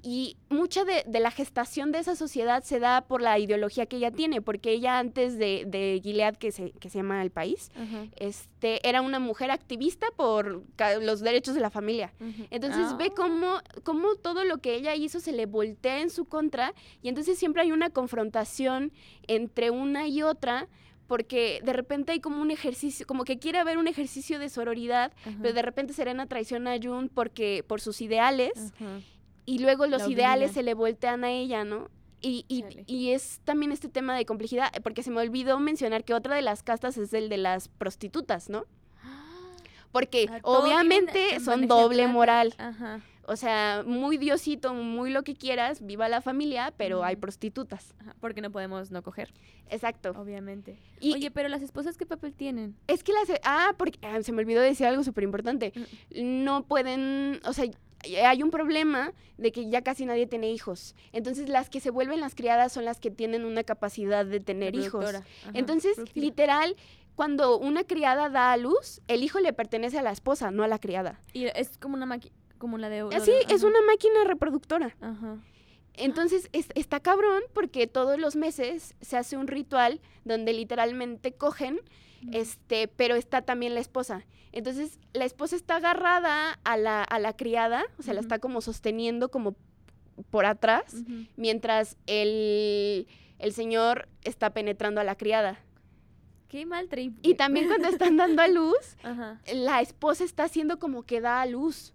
Y mucha de, de la gestación de esa sociedad se da por la ideología que ella tiene, porque ella antes de, de Gilead, que se, que se llama el país, ajá, este, era una mujer activista por los derechos de la familia. ujú. Entonces ve Ah. cómo, cómo todo lo que ella hizo se le voltea en su contra y entonces siempre hay una confrontación entre una y otra porque de repente hay como un ejercicio, como que quiere haber un ejercicio de sororidad, pero de repente Serena traiciona a Jun porque, por sus ideales y luego los La ideales se le voltean a ella, ¿no? Y, y- y es también este tema de complejidad, porque se me olvidó mencionar que otra de las castas es el de las prostitutas, ¿no? Porque Ah, obviamente son doble moral. Ajá, O sea, muy diosito, muy lo que quieras, viva la familia, pero hay prostitutas. ajá, porque no podemos no coger, Exacto. obviamente. Y Oye, pero las esposas qué papel tienen? es que las... Ah, porque ah, se me olvidó decir algo súper importante. No pueden... O sea, hay un problema de que ya casi nadie tiene hijos. Entonces, las que se vuelven las criadas son las que tienen una capacidad de tener hijos. Ajá, Entonces, literal, cuando una criada da a luz, el hijo le pertenece a la esposa, no a la criada. Y es como una máquina, como la de... Así, de- es una máquina reproductora. Ajá. Entonces es- está cabrón porque todos los meses se hace un ritual donde literalmente cogen, este, pero está también la esposa. Entonces la esposa está agarrada a la, a la criada, o sea, la está como sosteniendo como por atrás, mientras el, el señor está penetrando a la criada. Qué mal trip. Y también cuando están dando a luz, Ajá. la esposa está haciendo como que da a luz.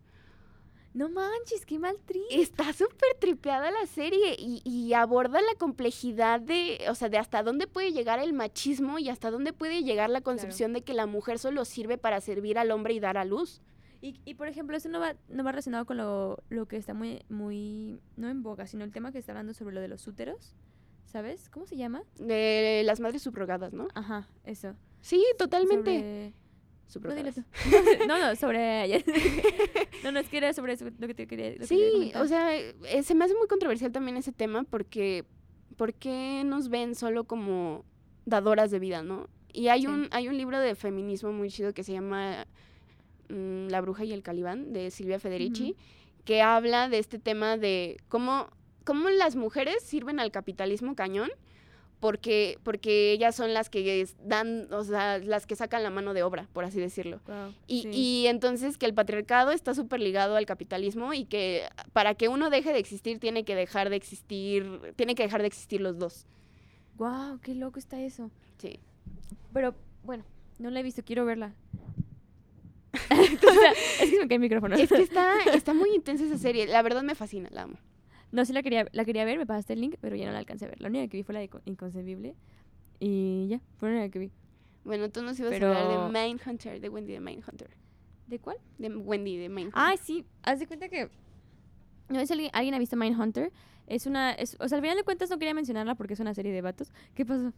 No manches, qué mal trip. Está súper tripeada la serie y, y aborda la complejidad de, o sea, de hasta dónde puede llegar el machismo y hasta dónde puede llegar la concepción de que la mujer solo sirve para servir al hombre y dar a luz. Y, y, por ejemplo, eso no va, no va relacionado con lo, lo que está muy, muy, no en boga, sino el tema que está hablando sobre lo de los úteros, ¿sabes? ¿Cómo se llama? De las madres subrogadas, ¿no? Ajá, eso. Sí, totalmente. Sobre- No, Subrogadas. tú. No, no, sobre... no, no, es que era sobre eso lo que te quería, que Sí, o sea, eh, se me hace muy controversial también ese tema porque ¿por qué nos ven solo como dadoras de vida, no? Y hay Sí. un hay un libro de feminismo muy chido que se llama mm, La bruja y el calibán de Silvia Federici que habla de este tema de cómo cómo las mujeres sirven al capitalismo cañón porque porque ellas son las que dan, o sea, las que sacan la mano de obra, por así decirlo. Y, sí. y entonces que el patriarcado está súper ligado al capitalismo y que para que uno deje de existir tiene que dejar de existir, tiene que dejar de existir los dos. Guau, qué loco está eso. Sí. Pero, bueno, no la he visto, quiero verla. O sea, es que me cae el micrófono. Es que está, está muy intensa esa serie, la verdad me fascina, la amo. No, sí la quería, la quería ver, me pasaste el link, pero ya no la alcancé a ver. La única que vi fue la de Co- Inconcebible. Y ya, fue la única que vi. Bueno, tú nos ibas Pero- a hablar de Mindhunter, de Wendy de Mindhunter. ¿De cuál? De Wendy de Mindhunter. Ay, sí, haz de cuenta que. No sé si alguien, alguien ha visto Mindhunter. Es una. Es, o sea, al final de cuentas no quería mencionarla porque es una serie de vatos. ¿Qué pasó?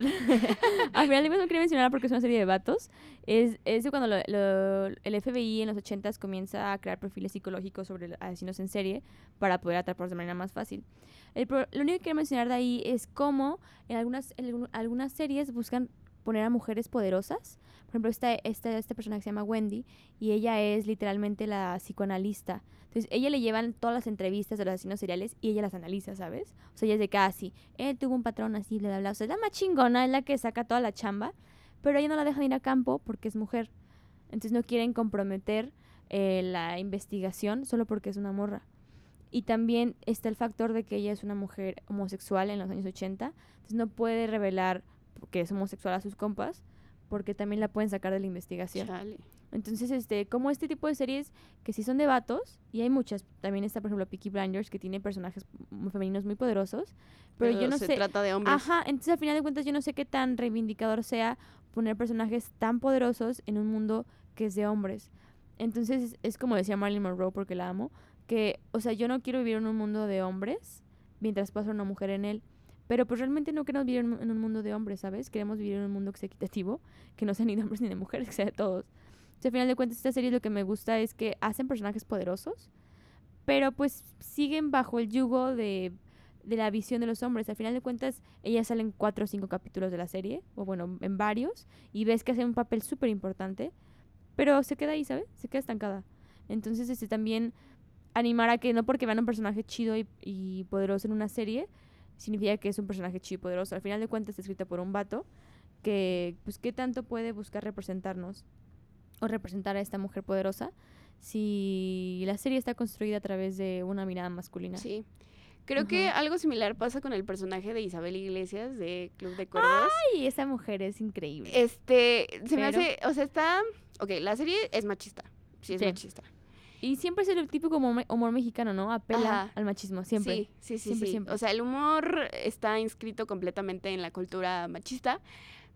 al final de cuentas no quería mencionarla porque es una serie de vatos. Es, es cuando lo- lo- el FBI en los 80s comienza a crear perfiles psicológicos sobre asesinos en serie para poder atraparlos de manera más fácil. El lo único que quiero mencionar de ahí es cómo en algunas, en algunas series buscan poner a mujeres poderosas. Por ejemplo, esta, esta, esta persona que se llama Wendy y ella es literalmente la psicoanalista. Entonces, ella le llevan todas las entrevistas de los asesinos seriales y ella las analiza, ¿sabes? O sea, ella es de casi, él tuvo un patrón así, bla, bla, bla. O sea, es la más chingona, es la que saca toda la chamba, pero ella no la dejan ir a campo porque es mujer. Entonces, no quieren comprometer eh, la investigación solo porque es una morra. Y también está el factor de que ella es una mujer homosexual en los años 80, entonces no puede revelar que es homosexual a sus compas porque también la pueden sacar de la investigación. Chale. Entonces, este, como este tipo de series que sí son de vatos, y hay muchas, también está, por ejemplo, Peaky Blinders, que tiene personajes femeninos muy poderosos, pero, yo no se sé, trata de hombres. ajá, entonces al final de cuentas yo no sé qué tan reivindicador sea poner personajes tan poderosos en un mundo que es de hombres. Entonces, es, es como decía Marilyn Monroe, porque la amo, que, o sea, yo no quiero vivir en un mundo de hombres mientras pasa una mujer en él. Pero pues realmente no queremos vivir en un- mundo de hombres, ¿sabes? Queremos vivir en un mundo equitativo, que no sea ni de hombres ni de mujeres, que sea de todos. Entonces, al final de cuentas, esta serie lo que me gusta es que hacen personajes poderosos, pero pues siguen bajo el yugo de, de la visión de los hombres. Al final de cuentas, ellas salen cuatro o cinco capítulos de la serie, o bueno, en varios, y ves que hacen un papel súper importante, pero se queda ahí, ¿sabes? Se queda estancada. Entonces, este también animar a que no porque vean un personaje chido y, y poderoso en una serie, significa que es un personaje chido y poderoso. Al final de cuentas, está escrita por un vato que, pues, ¿qué tanto puede buscar representarnos o representar a esta mujer poderosa si la serie está construida a través de una mirada masculina? Sí. Creo que algo similar pasa con el personaje de Isabel Iglesias de Club de Cuervos. Ay, esa mujer es increíble. Este, se me hace, o sea, está, ok, la serie es machista, sí es Sí. machista. Y siempre es el típico humor, humor mexicano, ¿no? Apela Ajá. al machismo, siempre. Sí, sí, sí, Siempre, sí. siempre. O sea, el humor está inscrito completamente en la cultura machista,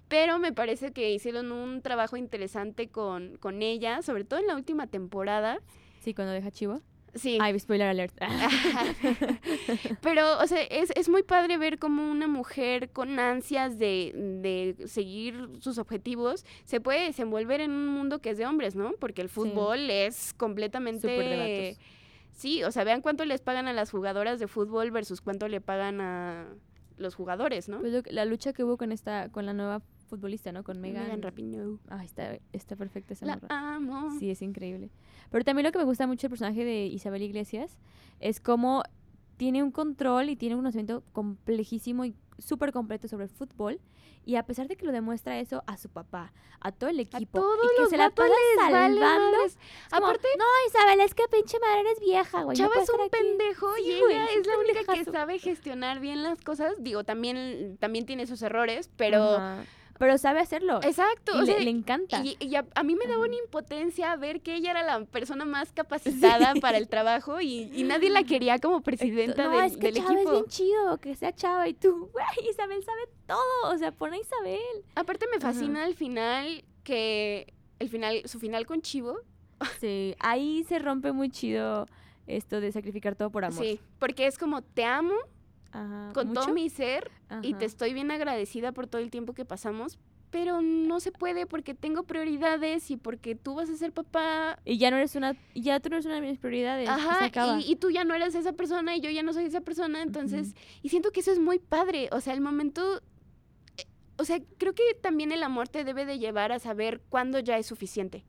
pero me parece que hicieron un trabajo interesante con, con ella, sobre todo en la última temporada. Sí, cuando deja chivo. Sí. Ay, spoiler alert. Pero, o sea, es, es muy padre ver cómo una mujer con ansias de, de seguir sus objetivos se puede desenvolver en un mundo que es de hombres, ¿no? Porque el fútbol es completamente... Súper de vatos. Sí, o sea, vean cuánto les pagan a las jugadoras de fútbol versus cuánto le pagan a los jugadores, ¿no? Pues lo la lucha que hubo con esta, con la nueva futbolista, ¿no? Con Megan. Megan Rapinoe. Ay, está, está perfecta esa La morra. amo. Sí, es increíble. Pero también lo que me gusta mucho del personaje de Isabel Iglesias es cómo tiene un control y tiene un conocimiento complejísimo y súper completo sobre el fútbol. Y a pesar de que lo demuestra eso a su papá, a todo el equipo, todos y que los se la pasa vale salvando. madres. es como, Aparte, no, Isabel, es que pinche madre eres vieja, güey. Chava es un estar aquí". pendejo y ella es es la única que sabe gestionar bien las cosas. Digo, también, también tiene sus errores, pero... Pero sabe hacerlo. Exacto. y o le, sea, le encanta. Y, y a, a mí me daba una impotencia ver que ella era la persona más capacitada para el trabajo y, y nadie la quería como presidenta no, del, es que del Chava es bien chido, que sea Chava y tú, güey, Isabel sabe todo, o sea, pone a Isabel. Aparte me fascina el final que el final su final con Chivo. Sí, ahí se rompe muy chido esto de sacrificar todo por amor. Sí, porque es como te amo Ajá, con todo mi ser y te estoy bien agradecida por todo el tiempo que pasamos, pero no se puede porque tengo prioridades y porque tú vas a ser papá. Y ya no eres una, ya tú no eres una de mis prioridades. Ajá, y, y tú ya no eres esa persona y yo ya no soy esa persona, entonces, y siento que eso es muy padre, o sea, el momento, eh, o sea, creo que también el amor te debe de llevar a saber cuándo ya es suficiente.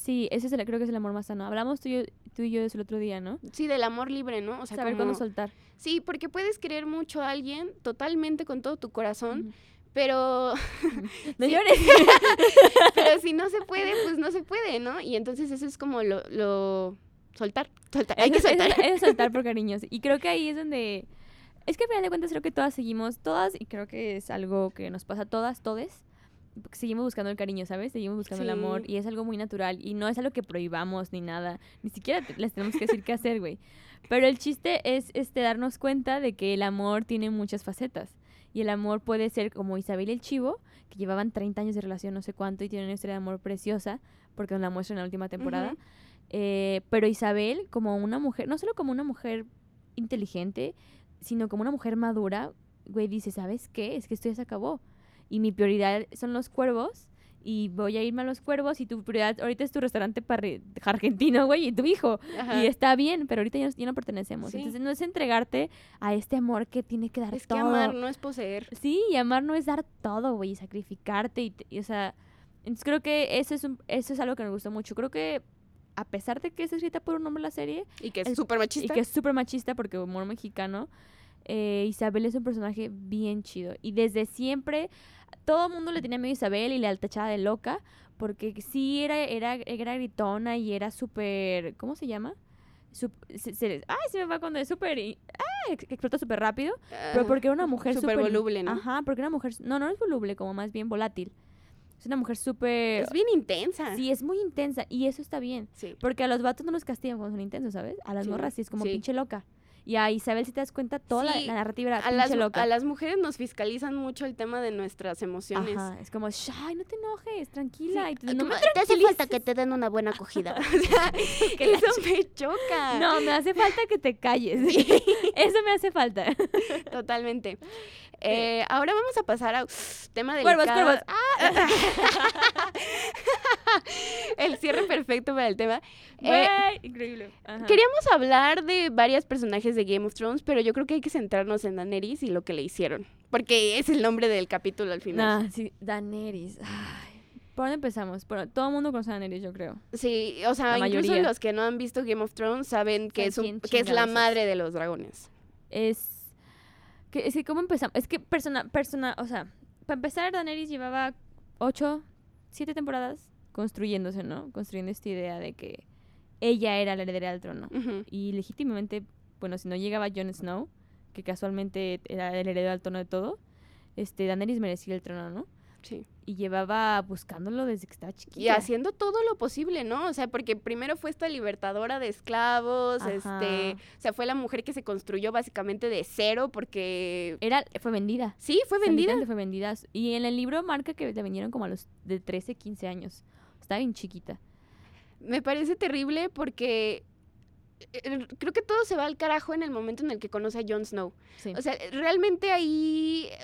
Sí, ese es el, creo que es el amor más sano. Hablamos tú y yo, tú y yo eso el otro día, ¿no? Sí, del amor libre, ¿no? O sea, Saber como- cuándo soltar. Sí, porque puedes querer mucho a alguien totalmente con todo tu corazón, pero, No llores. pero si no se puede, pues no se puede, ¿no? Y entonces eso es como lo, lo soltar, soltar, hay que soltar. eso Es soltar por cariños. Y creo que ahí es donde... Es que al final de cuentas creo que todas seguimos, todas, y creo que es algo que nos pasa a todas, todes, seguimos buscando el cariño, ¿sabes? Seguimos buscando el amor Sí. y es algo muy natural y no es algo que prohibamos ni nada, ni siquiera te- les tenemos que decir qué hacer, güey. Pero el chiste es este darnos cuenta de que el amor tiene muchas facetas y el amor puede ser como Isabel y el Chivo, que llevaban 30 años de relación, no sé cuánto, y tienen una historia de amor preciosa, porque nos la muestran en la última temporada. Ujú. Eh, pero Isabel, como una mujer, no solo como una mujer inteligente, sino como una mujer madura, güey, dice, ¿sabes qué? Es que esto ya se acabó. Y mi prioridad son los cuervos. Y voy a irme a los cuervos. Y tu prioridad ahorita es tu restaurante argentino, güey, y tu hijo. Ajá. Y está bien, pero ahorita ya no, ya no pertenecemos. Sí. Entonces no es entregarte a este amor que tiene que dar Es que todo. amar no es poseer. Sí, y amar no es dar todo, güey, y sacrificarte. Y, y, o sea, entonces creo que eso es, un, eso es algo que me gustó mucho. Creo que a pesar de que es escrita por un hombre la serie, Y que es súper y machista. que es súper machista porque humor mexicano, eh, Isabel es un personaje bien chido. Y desde siempre, todo el mundo le tenía miedo a Isabel y le tachaba de loca, porque sí era, era, era gritona y era súper, ¿cómo se llama? Sup- se- se- ay, se me va cuando es súper, ah, ex- explota súper rápido, pero porque era una mujer Súper súper... voluble, ¿no? Ajá, porque era una mujer, no, no es voluble, como más bien volátil. Es una mujer súper... Es bien intensa. Sí, es muy intensa y eso está bien. Sí. Porque a los vatos no los castigan cuando son intensos, ¿sabes? A las Sí, morras sí es como sí. pinche loca. Y a Isabel, si te das cuenta, toda la- Sí, la, narrativa era A las, loca. a las mujeres nos fiscalizan mucho el tema de nuestras emociones. Ajá, es como, ay, no te enojes, tranquila. Sí, y como, no me te hace falta que tranquilices". te den una buena acogida. o sea, eso me choca. No, me hace falta que te calles. Eso me hace falta. Totalmente. Eh, ahora vamos a pasar a tema delicado. cuervos. El cierre perfecto para el tema. Eh, increíble. Ajá. queríamos hablar de varios personajes de Game of Thrones, pero yo creo que hay que centrarnos en Daenerys y lo que le hicieron. Porque es el nombre del capítulo al final. Nah, sí, Daenerys. Ay. ¿Por dónde empezamos? Por, todo el mundo conoce a Daenerys, yo creo. Sí, o sea, La incluso mayoría. los que no han visto Game of Thrones saben que, es, un- que es la madre de los dragones. es que es que cómo empezamos es que persona persona o sea para empezar Daenerys llevaba ocho siete temporadas construyéndose no construyendo esta idea de que ella era la heredera del trono. Y legítimamente bueno si no llegaba Jon Snow que casualmente era el heredero del trono de todo este Daenerys merecía el trono no Sí. y llevaba buscándolo desde que estaba chiquita Y haciendo todo lo posible, ¿no? O sea, porque primero fue esta libertadora de esclavos, Ajá. este, o sea, fue la mujer que se construyó básicamente de cero porque era fue vendida sí, fue vendida. fue vendida. Y en el libro marca que la vendieron como a los de 13, 15 años. Estaba bien chiquita. Me parece terrible porque creo que todo se va al carajo en el momento en el que conoce a Jon Snow. Sí. O sea, realmente ahí eh,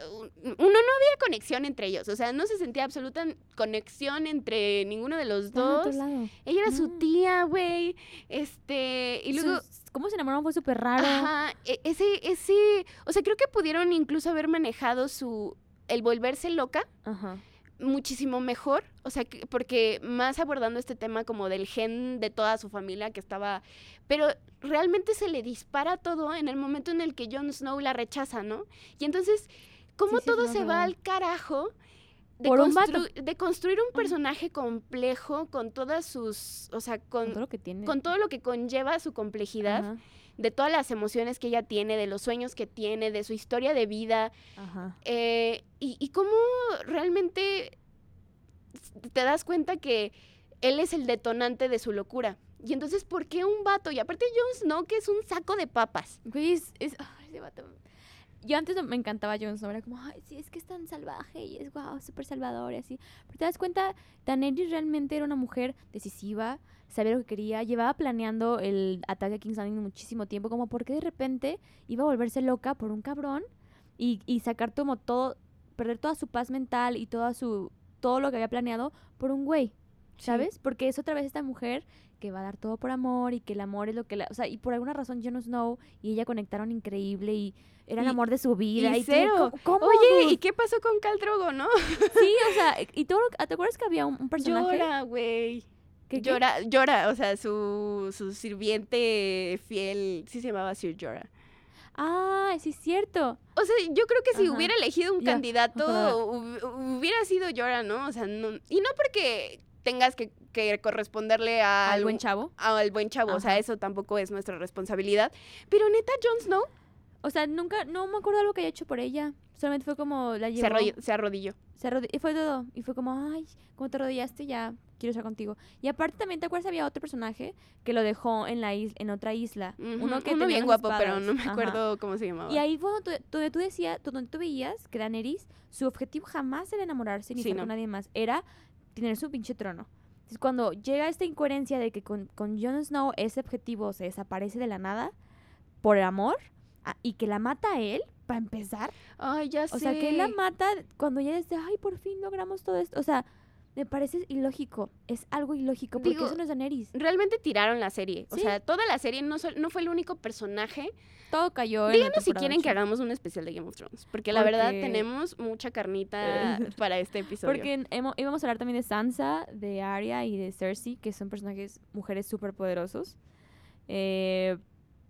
uno no había conexión entre ellos, o sea, no se sentía absoluta conexión entre ninguno de los dos. lado. Ella era su No. tía, güey. Este, y luego Sus- cómo se enamoraron fue súper raro. Ajá, e- ese, ese, o sea, creo que pudieron incluso haber manejado su, el volverse loca, Ajá. Muchísimo mejor, o sea, que- porque más abordando este tema como del gen de toda su familia que estaba, pero realmente se le dispara todo en el momento en el que Jon Snow la rechaza, ¿no? Y entonces, ¿cómo Sí, sí, todo no, se no, va no. al carajo? De, un constru- de construir un personaje complejo con todas sus, o sea, Con con, todo lo que tiene. con todo lo que conlleva su complejidad, Ajá, de todas las emociones que ella tiene, de los sueños que tiene, de su historia de vida, ajá. eh, y, y cómo realmente te das cuenta que él es el detonante de su locura. Y entonces, ¿por qué un vato? Y aparte Jon Snow, que es un saco de papas. Güey, es, es- ay, ese vato. Yo antes me encantaba Jon Snow, era como, ay, sí, es que es tan salvaje y es wow, súper salvador y así. Pero te das cuenta, Daenerys realmente era una mujer decisiva, sabía lo que quería, llevaba planeando el ataque a King's Landing muchísimo tiempo, como porque de repente iba a volverse loca por un cabrón y, y sacar como todo, perder toda su paz mental y toda su, todo lo que había planeado por un güey. ¿sabes? Porque es otra vez esta mujer que va a dar todo por amor y que el amor es lo que la... O sea, y por alguna razón Jon Snow y ella conectaron increíble y era el amor de su vida. y cero. ¿cómo- ¿Cómo? Oye? ¿y qué pasó con Khal Drogo, no? Sí, o sea, y todo lo ¿Te acuerdas que había un, un personaje? Llora, güey. Que- que- Llora, llora, o sea, su, su sirviente fiel, sí se llamaba Sir Jorah. Ah, sí es cierto. O sea, yo creo que si Ajá. hubiera elegido un candidato, hub- hubiera sido Jorah, ¿no? O sea, no, y no porque tengas que, que corresponderle a Al buen chavo. al buen chavo, o sea, eso tampoco es nuestra responsabilidad. Pero neta, Jon Snow O sea, nunca, no me acuerdo algo que haya hecho por ella. Solamente fue como la llevó. se, arrodilló, se arrodilló. Se y fue todo. Y fue como, ay, como te arrodillaste, ya quiero estar contigo. Y aparte también, ¿te acuerdas? Había otro personaje que lo dejó en la is- en otra isla. Ujú, Uno que tenía bien guapo, pero no me Ajá. acuerdo cómo se llamaba. Y ahí fue donde tú, donde tú decías, donde tú veías que Daenerys, su objetivo jamás era enamorarse ni Sí, estar no. con nadie más, era tener su pinche trono. Entonces, cuando llega esta incoherencia de que con, con Jon Snow ese objetivo se desaparece de la nada por el amor ah, y que la mata a él, para empezar. Ay, ya sé. O sea, que él la mata cuando ya dice, ay, por fin logramos todo esto. O sea, me parece ilógico. Es algo ilógico porque Digo, eso no es Daenerys. Realmente tiraron la serie. O sea, toda la serie no, no fue el único personaje. Todo cayó en Díganos si quieren que hagamos un especial de Game of Thrones. Porque la verdad tenemos mucha carnita para este episodio. Porque íbamos a hablar también de Sansa, de Arya y de Cersei, que son personajes, mujeres súper poderosos. Eh,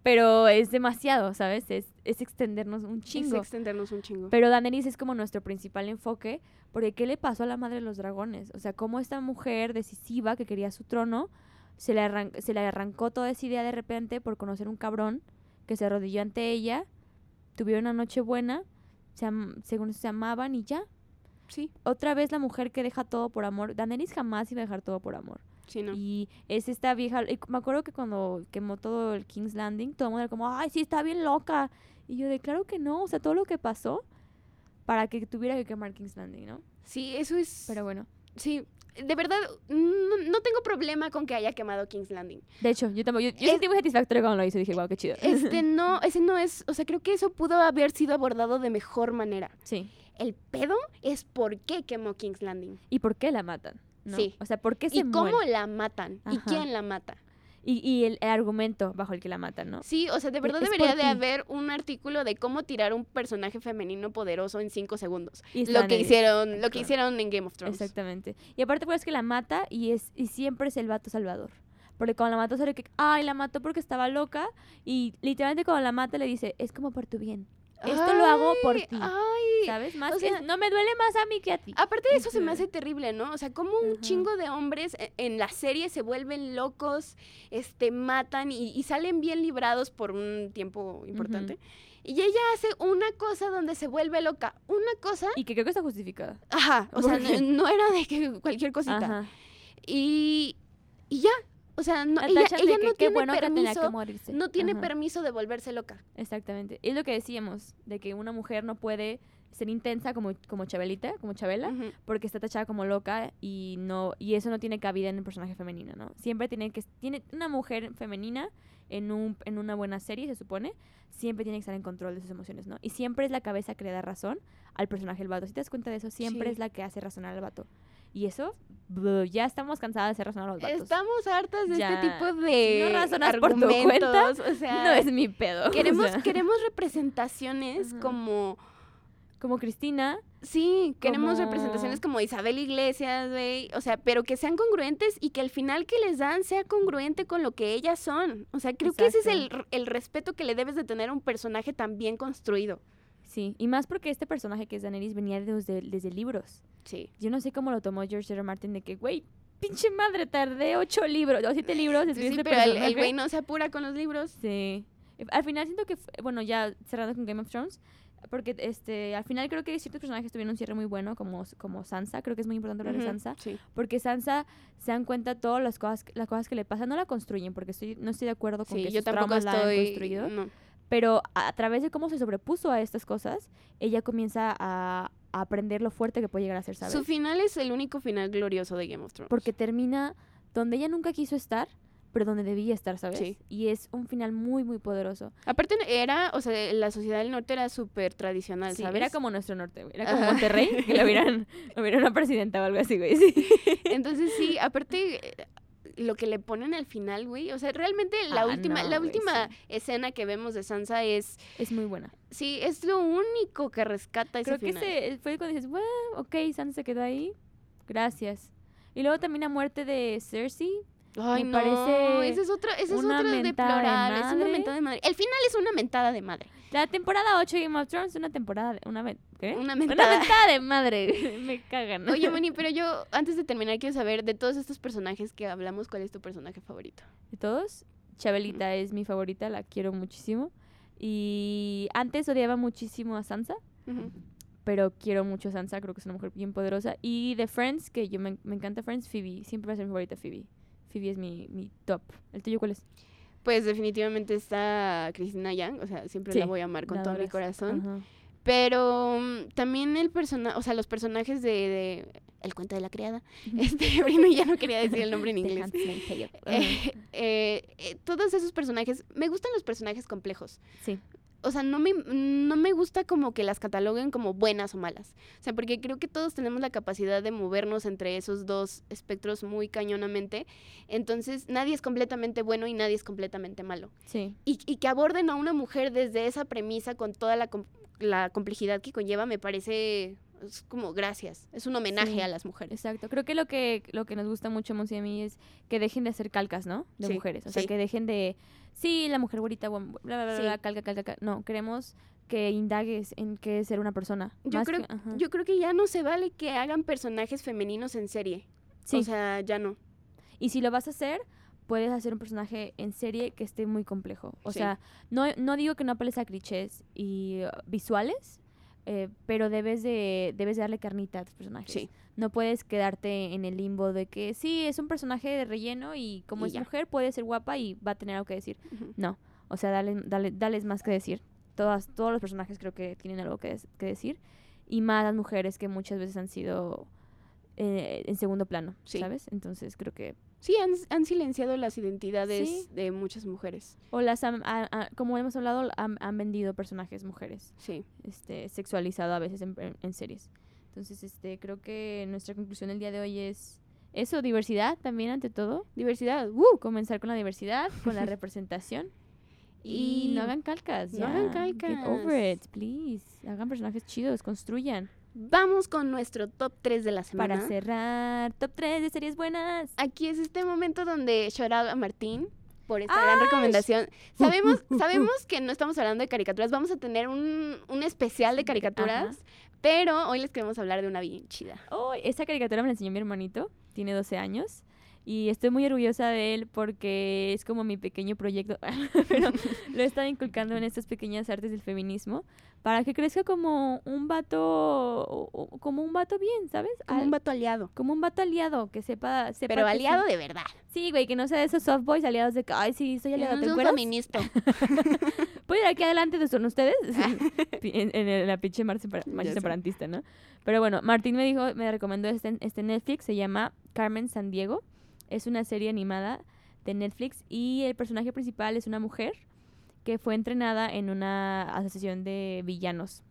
pero es demasiado, ¿sabes? Es, es extendernos un es chingo. extendernos un chingo. Pero Daenerys es como nuestro principal enfoque, porque ¿qué le pasó a la madre de los dragones? O sea, cómo esta mujer decisiva que quería su trono, se le, arran- se le arrancó toda esa idea de repente por conocer un cabrón que se arrodilló ante ella, tuvieron una noche buena, se am- según se amaban y ya. Sí, Otra vez la mujer que deja todo por amor. Daenerys jamás iba a dejar todo por amor. Sí, no. Y es esta vieja. y me acuerdo que cuando quemó todo el King's Landing, todo el mundo era como, ay, sí, está bien loca. Y yo de, claro que no. O sea, todo lo que pasó para que tuviera que quemar King's Landing, ¿no? Sí, eso es... Pero bueno. Sí, de verdad, no, no tengo problema con que haya quemado King's Landing. De hecho, yo tampoco. Yo, yo Es- sentí muy satisfactorio cuando lo hice. Dije, wow, qué chido. Este no, ese no es, o sea, creo que eso pudo haber sido abordado de mejor manera. Sí. El pedo es por qué quemó King's Landing. ¿Y por qué la matan? ¿No? Sí. O sea, ¿por qué se Y cómo la matan. Y quién la mata. Y, y el, el argumento bajo el que la matan, ¿no? Sí, o sea, de verdad es debería de haber un artículo de cómo tirar un personaje femenino poderoso en cinco segundos. Y Lo que hicieron, lo que hicieron en Game of Thrones. Exactamente. Y aparte, pues que la mata y es y siempre es el vato salvador. Porque cuando la mató, sale que, ay, la mató porque estaba loca. Y literalmente cuando la mata le dice, es como por tu bien. Esto lo hago por ti. Ay, ¿Sabes? Más o que- sea- no me duele más a mí que a ti. Aparte de eso se me hace terrible, ¿no? O sea, como un Ajá. chingo de hombres e- en la serie se vuelven locos, este, matan y, y salen bien librados por un tiempo importante. Y ella hace una cosa donde se vuelve loca. Una cosa. Y que creo que está justificada. Ajá. O sea, no era de que cualquier cosita. Ajá. Y, y ya. O sea, no, La ella, que no tiene bueno que que permiso. morirse. No tiene Ajá. permiso de volverse loca. Exactamente. Es lo que decíamos, de que una mujer no puede ser intensa como, como Chabelita, como Chabela, porque está tachada como loca y no y eso no tiene cabida en el personaje femenino, ¿no? Siempre tiene que tiene una mujer femenina en un en una buena serie, se supone, siempre tiene que estar en control de sus emociones, ¿no? Y siempre es la cabeza que le da razón al personaje del vato. Si te das cuenta de eso, siempre Sí. es la que hace razonar al vato. Y eso ya estamos cansadas de hacer razonar a los vatos. Estamos hartas de Ya. este tipo de Si no razonas por tu cuenta, argumentos, o sea, no es mi pedo. o queremos sea. queremos representaciones como como Cristina. Sí, queremos Como- representaciones como Isabel Iglesias, güey. O sea, pero que sean congruentes y que el final que les dan sea congruente con lo que ellas son. O sea, creo que ese es el, el respeto que le debes de tener a un personaje tan bien construido. Sí, y más porque este personaje que es Daenerys venía desde, desde libros. Sí. Yo no sé cómo lo tomó George R. R. Martin de que, güey, pinche madre, tardé ocho libros, o siete libros. Sí, sí, este pero el- el personaje". güey no se apura con los libros. Sí. Al final siento que, bueno, ya cerrando con Game of Thrones, porque este, al final creo que ciertos personajes tuvieron un cierre muy bueno, como, como Sansa, creo que es muy importante hablar de Sansa, Sí. porque Sansa se dan cuenta todas las cosas, las cosas que le pasan, no la construyen, porque estoy, no estoy de acuerdo con Sí, que yo sus tampoco traumas la estoy. construido, no. Pero a, a través de cómo se sobrepuso a estas cosas, ella comienza a, a aprender lo fuerte que puede llegar a ser, ¿sabes? Su final es el único final glorioso de Game of Thrones. porque termina donde ella nunca quiso estar, pero donde debía estar, ¿sabes? Sí. Y es un final muy, muy poderoso. Aparte era, o sea, la sociedad del norte era súper tradicional, Sí, ¿sabes? era como nuestro norte, güey. Era como Ajá. Monterrey, que le hubieran, le hubieran una presidenta o algo así, güey. Sí. Entonces sí, aparte lo que le ponen al final, güey, o sea, realmente la Ah, última no, la última sí. escena que vemos de Sansa es Es muy buena. sí, es lo único que rescata ese Creo que final. ese fue cuando dices, bueno, ok, Sansa se quedó ahí. Gracias. Y luego también la muerte de Cersei. Ay, me no, parece esa es otra, esa es otra de deplorable, es una mentada de madre. El final es una mentada de madre. La temporada 8 de Game of Thrones, una temporada de... Una, ¿qué? Una Una mentada. de madre. Me cagan. Oye, Moni, pero yo antes de terminar quiero saber de todos estos personajes que hablamos, ¿cuál es tu personaje favorito? de todos, Chabelita es mi favorita, la quiero muchísimo. Y antes odiaba muchísimo a Sansa, pero quiero mucho a Sansa, creo que es una mujer bien poderosa. Y de Friends, que yo me, me encanta Friends, Phoebe, siempre va a ser mi favorita Phoebe. Phoebe es mi, mi top. ¿El tuyo cuál es? Pues definitivamente está Cristina Yang, o sea, siempre Sí, la voy a amar con todo mi corazón. Ajá. Pero mm, también el personaje, o sea, los personajes de, de El cuento de la criada. Este, Brino ya no quería decir el nombre en inglés. Eh, eh, eh, todos esos personajes, me gustan los personajes complejos. Sí. O sea, no me, no me gusta como que las cataloguen como buenas o malas. O sea, porque creo que todos tenemos la capacidad de movernos entre esos dos espectros muy cañonamente. Entonces, nadie es completamente bueno y nadie es completamente malo. Sí. Y, y que aborden a una mujer desde esa premisa con toda la, la complejidad que conlleva, me parece es como gracias. Es un homenaje Sí. a las mujeres. Exacto. Creo que lo que lo que nos gusta mucho y a mí es que dejen de hacer calcas, ¿no? De Sí, mujeres. O sea, que dejen de. Sí, la mujer bonita, bla, bla, bla, Sí. bla, calca, calca, calca. No, queremos que indagues en qué es ser una persona. Yo creo, que- yo creo que ya no se vale que hagan personajes femeninos en serie. Sí. O sea, ya no. Y si lo vas a hacer, puedes hacer un personaje en serie que esté muy complejo. O Sí. sea, no, no digo que no apeles a clichés y uh, visuales, eh, pero debes de, debes de darle carnita a tus personajes. Sí. No puedes quedarte en el limbo de que sí, es un personaje de relleno y como Y es ya. mujer puede ser guapa y va a tener algo que decir. No, o sea, dale, dale, dales más que decir. Todas, todos los personajes creo que tienen algo que, des- que decir. Y más las mujeres que muchas veces han sido eh, en segundo plano, Sí. ¿sabes? Entonces creo que... Sí, han, han silenciado las identidades Sí. de muchas mujeres. O las han- a- a- como hemos hablado, han, han vendido personajes mujeres, Sí. este, sexualizado a veces en, en- en series. Entonces, este, creo que nuestra conclusión el día de hoy es eso, diversidad también ante todo. Diversidad. ¡uh! Comenzar con la diversidad, con la representación. Y no hagan calcas. no hagan ya. Get calcas. over it, please. Hagan personajes chidos, construyan. Vamos con nuestro top 3 de la semana. Para cerrar, top 3 de series buenas. Aquí es este momento donde shout out a Martín por esta gran recomendación. Sabemos, sabemos que no estamos hablando de caricaturas, vamos a tener un, un especial de caricaturas, pero hoy les queremos hablar de una bien chida. Oh, esta caricatura me la enseñó mi hermanito, tiene 12 años. Y estoy muy orgullosa de él porque es como mi pequeño proyecto, pero lo he estado inculcando en estas pequeñas artes del feminismo para que crezca como un vato, como un vato bien, ¿sabes? Como Al- un vato aliado. como un vato aliado, que sepa... sepa Pero aliado sí. de verdad. Sí, güey, que no sea de esos soft boys aliados de que, ay, sí, soy aliado, No ¿te un acuerdas? feminista. ¿Puedo ir aquí adelante de son ustedes? en, en la pinche marcha, separa- Ya marcha sé. separatista, ¿no? Pero bueno, Martín me dijo, me recomendó este, este Netflix, se llama Carmen San Diego. Es una serie animada de Netflix y el personaje principal es una mujer que fue entrenada en una asociación de villanos.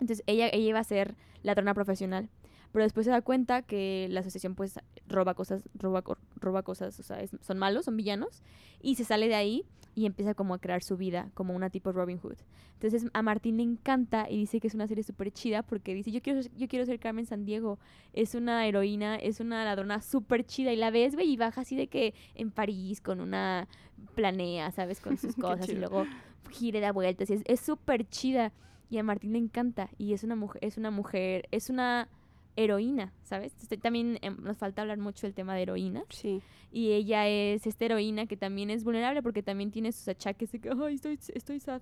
Entonces ella, ella iba a ser ladrona profesional. Pero después se da cuenta que la asociación pues roba cosas, roba, roba cosas, o sea, es- son malos, son villanos. Y se sale de ahí y empieza como a crear su vida como una tipo Robin Hood. Entonces a Martín le encanta y dice que es una serie súper chida porque dice, yo quiero, ser- yo quiero ser Carmen San Diego. Es una heroína, es una ladrona súper chida y la ves, güey, y baja así de que en París con una planea, ¿sabes? Con sus cosas y luego gira y da vueltas y es es súper chida y a Martín le encanta y es una mujer, es una mujer, es una heroína, ¿sabes? Entonces, también em, nos falta hablar mucho del tema de heroínas Sí. y ella es esta heroína que también es vulnerable porque también tiene sus achaques de que, ay, estoy, estoy sad,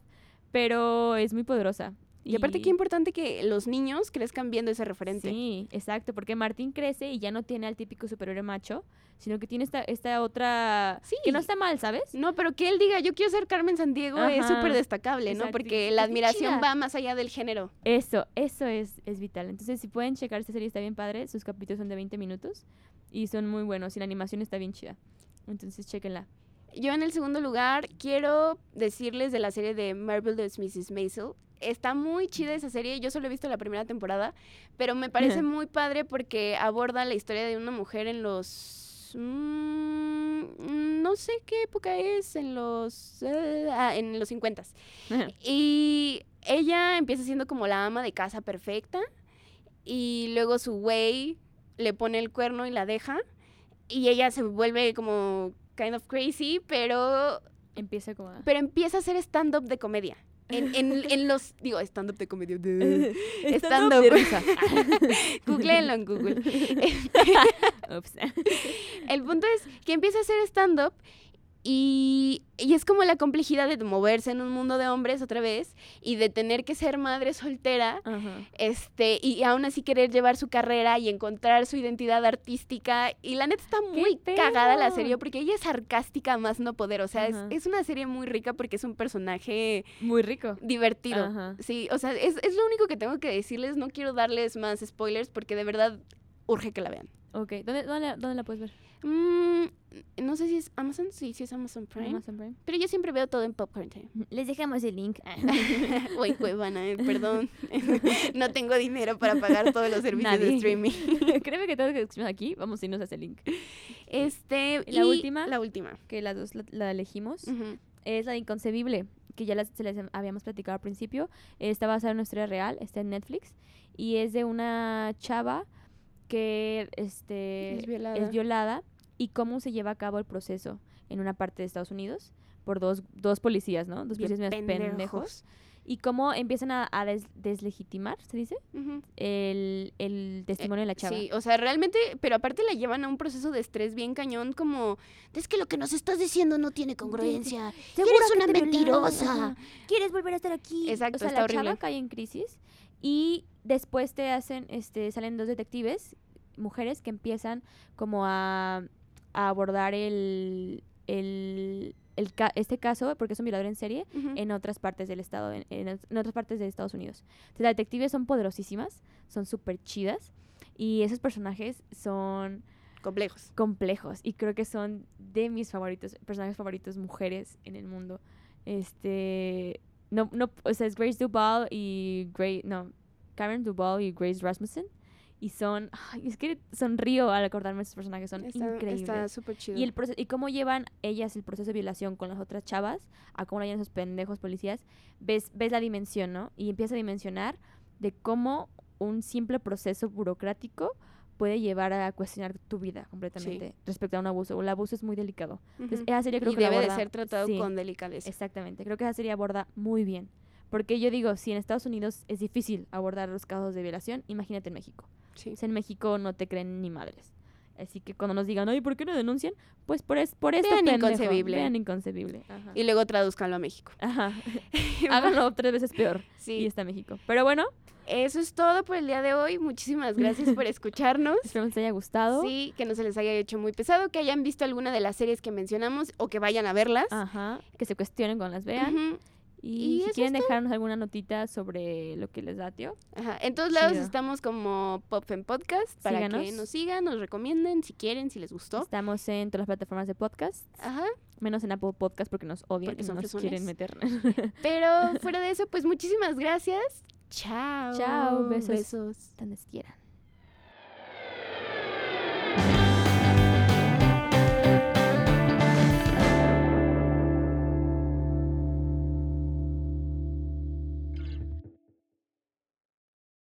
pero es muy poderosa. Y aparte qué importante que los niños crezcan viendo ese referente. Sí, exacto, porque Martín crece y ya no tiene al típico superhéroe macho, sino que tiene esta, esta otra... Sí. Que no está mal, ¿sabes? No, pero que él diga, yo quiero ser Carmen Sandiego, es Ajá. súper destacable, ¿no? Porque es la admiración va más allá del género. Eso, eso es, es vital. Entonces, si pueden checar esta serie, está bien padre. Sus capítulos son de 20 minutos y son muy buenos. Y la animación está bien chida. Entonces, chequenla. Yo en el segundo lugar quiero decirles de la serie de Marvelous Mrs. Maisel. Está muy chida esa serie, yo solo he visto la primera temporada, pero me parece muy padre porque aborda la historia de una mujer en los... mm, no sé qué época es, en los... ah, en los 50 Y ella empieza siendo como la ama de casa perfecta. Y luego su güey le pone el cuerno y la deja. Y ella se vuelve como kind of crazy, pero, Empieza como... pero empieza a hacer stand-up de comedia. En, en, en los... Digo, stand-up de comedia. de- Stand-up. Googleenlo en Google. Ups. El punto es que empieza a hacer stand-up y, y es como la complejidad de moverse en un mundo de hombres otra vez y de tener que ser madre soltera Ajá. este y aún así querer llevar su carrera y encontrar su identidad artística y la neta está muy cagada la serie porque ella es sarcástica más no poder, o sea, es, es una serie muy rica porque es un personaje Muy rico. divertido. Ajá. Sí, o sea, es, es lo único que tengo que decirles, no quiero darles más spoilers porque de verdad urge que la vean. Ok. ¿Dónde, dónde, dónde la puedes ver? Mm, no sé si es Amazon, sí, sí es Amazon Prime. Amazon Prime. Pero yo siempre veo todo en Popcorn Time. Les dejamos el link. o en Cuevana, eh, perdón. no tengo dinero para pagar todos los servicios de streaming. Créeme que todo lo que aquí, vamos a irnos a ese link. Este, ¿Y la y última? La última. Que las dos la, la elegimos. Es la de Inconcebible, que ya las- se les habíamos platicado al principio. Está basada en una historia real, está en Netflix. Y es de una chava que este, Es violada. es violada y cómo se lleva a cabo el proceso en una parte de Estados Unidos por dos, dos policías, ¿no? Dos policías pendejos. pendejos. Y cómo empiezan a, a des- deslegitimar, ¿se dice? El, el testimonio de la chava. Sí, o sea, realmente, pero aparte la llevan a un proceso de estrés bien cañón, como, es que lo que nos estás diciendo no tiene congruencia. Eres una violaron, mentirosa. ¿Quieres volver a estar aquí? Exacto, o sea, está la horrible. chava cae en crisis y después te hacen, este, salen dos detectives, mujeres que empiezan como a, a abordar el, el, el ca- este caso, porque es un violador en serie, Ujú. en otras partes del estado, en, en en otras partes de Estados Unidos. Entonces, las detectives son poderosísimas, son súper chidas y esos personajes son Complejos. complejos y creo que son de mis favoritos, personajes favoritos mujeres en el mundo. Este, no, no, o sea, es Grace Duvall y Grace, no, Karen Duvall y Grace Rasmussen y son, ay, es que sonrío al acordarme de estos personajes, son Está increíbles. está súper chido. Y, el proce- y cómo llevan ellas el proceso de violación con las otras chavas, a cómo lo llevan esos pendejos policías, ves, ves la dimensión, ¿no? Y empieza a dimensionar de cómo un simple proceso burocrático puede llevar a cuestionar tu vida completamente respecto a un abuso. El abuso es muy delicado. Entonces, esa serie creo y que debe de ser tratado sí, con delicadeza. Exactamente. Creo que esa serie aborda muy bien. Porque yo digo, si en Estados Unidos es difícil abordar los casos de violación, imagínate en México. Sí. Sea, en México no te creen ni madres. Así que cuando nos digan, ay, ¿por qué no denuncian? Pues por, es, por esto Vean pendejo. Inconcebible. Vean inconcebible. Ajá. Y luego traduzcanlo a México. Ajá. Háganlo tres veces peor. Y Sí, está México. Pero bueno, eso es todo por el día de hoy. Muchísimas gracias por escucharnos. espero que les haya gustado. Sí, que no se les haya hecho muy pesado, que hayan visto alguna de las series que mencionamos o que vayan a verlas. Ajá. Que se cuestionen cuando las vean. Ujú, Y, Y si quieren dejarnos alguna notita sobre lo que les da, tío. ajá. En todos lados Chido. estamos como Pop en Podcast para que nos sigan, nos recomienden si quieren, si les gustó. Estamos en todas las plataformas de podcast. Ajá. Menos en Apple Podcast porque nos odian Porque y son nos fresones. quieren meter. Pero fuera de eso, pues muchísimas gracias. Chao. Chao, besos. Besos. Donde quieran.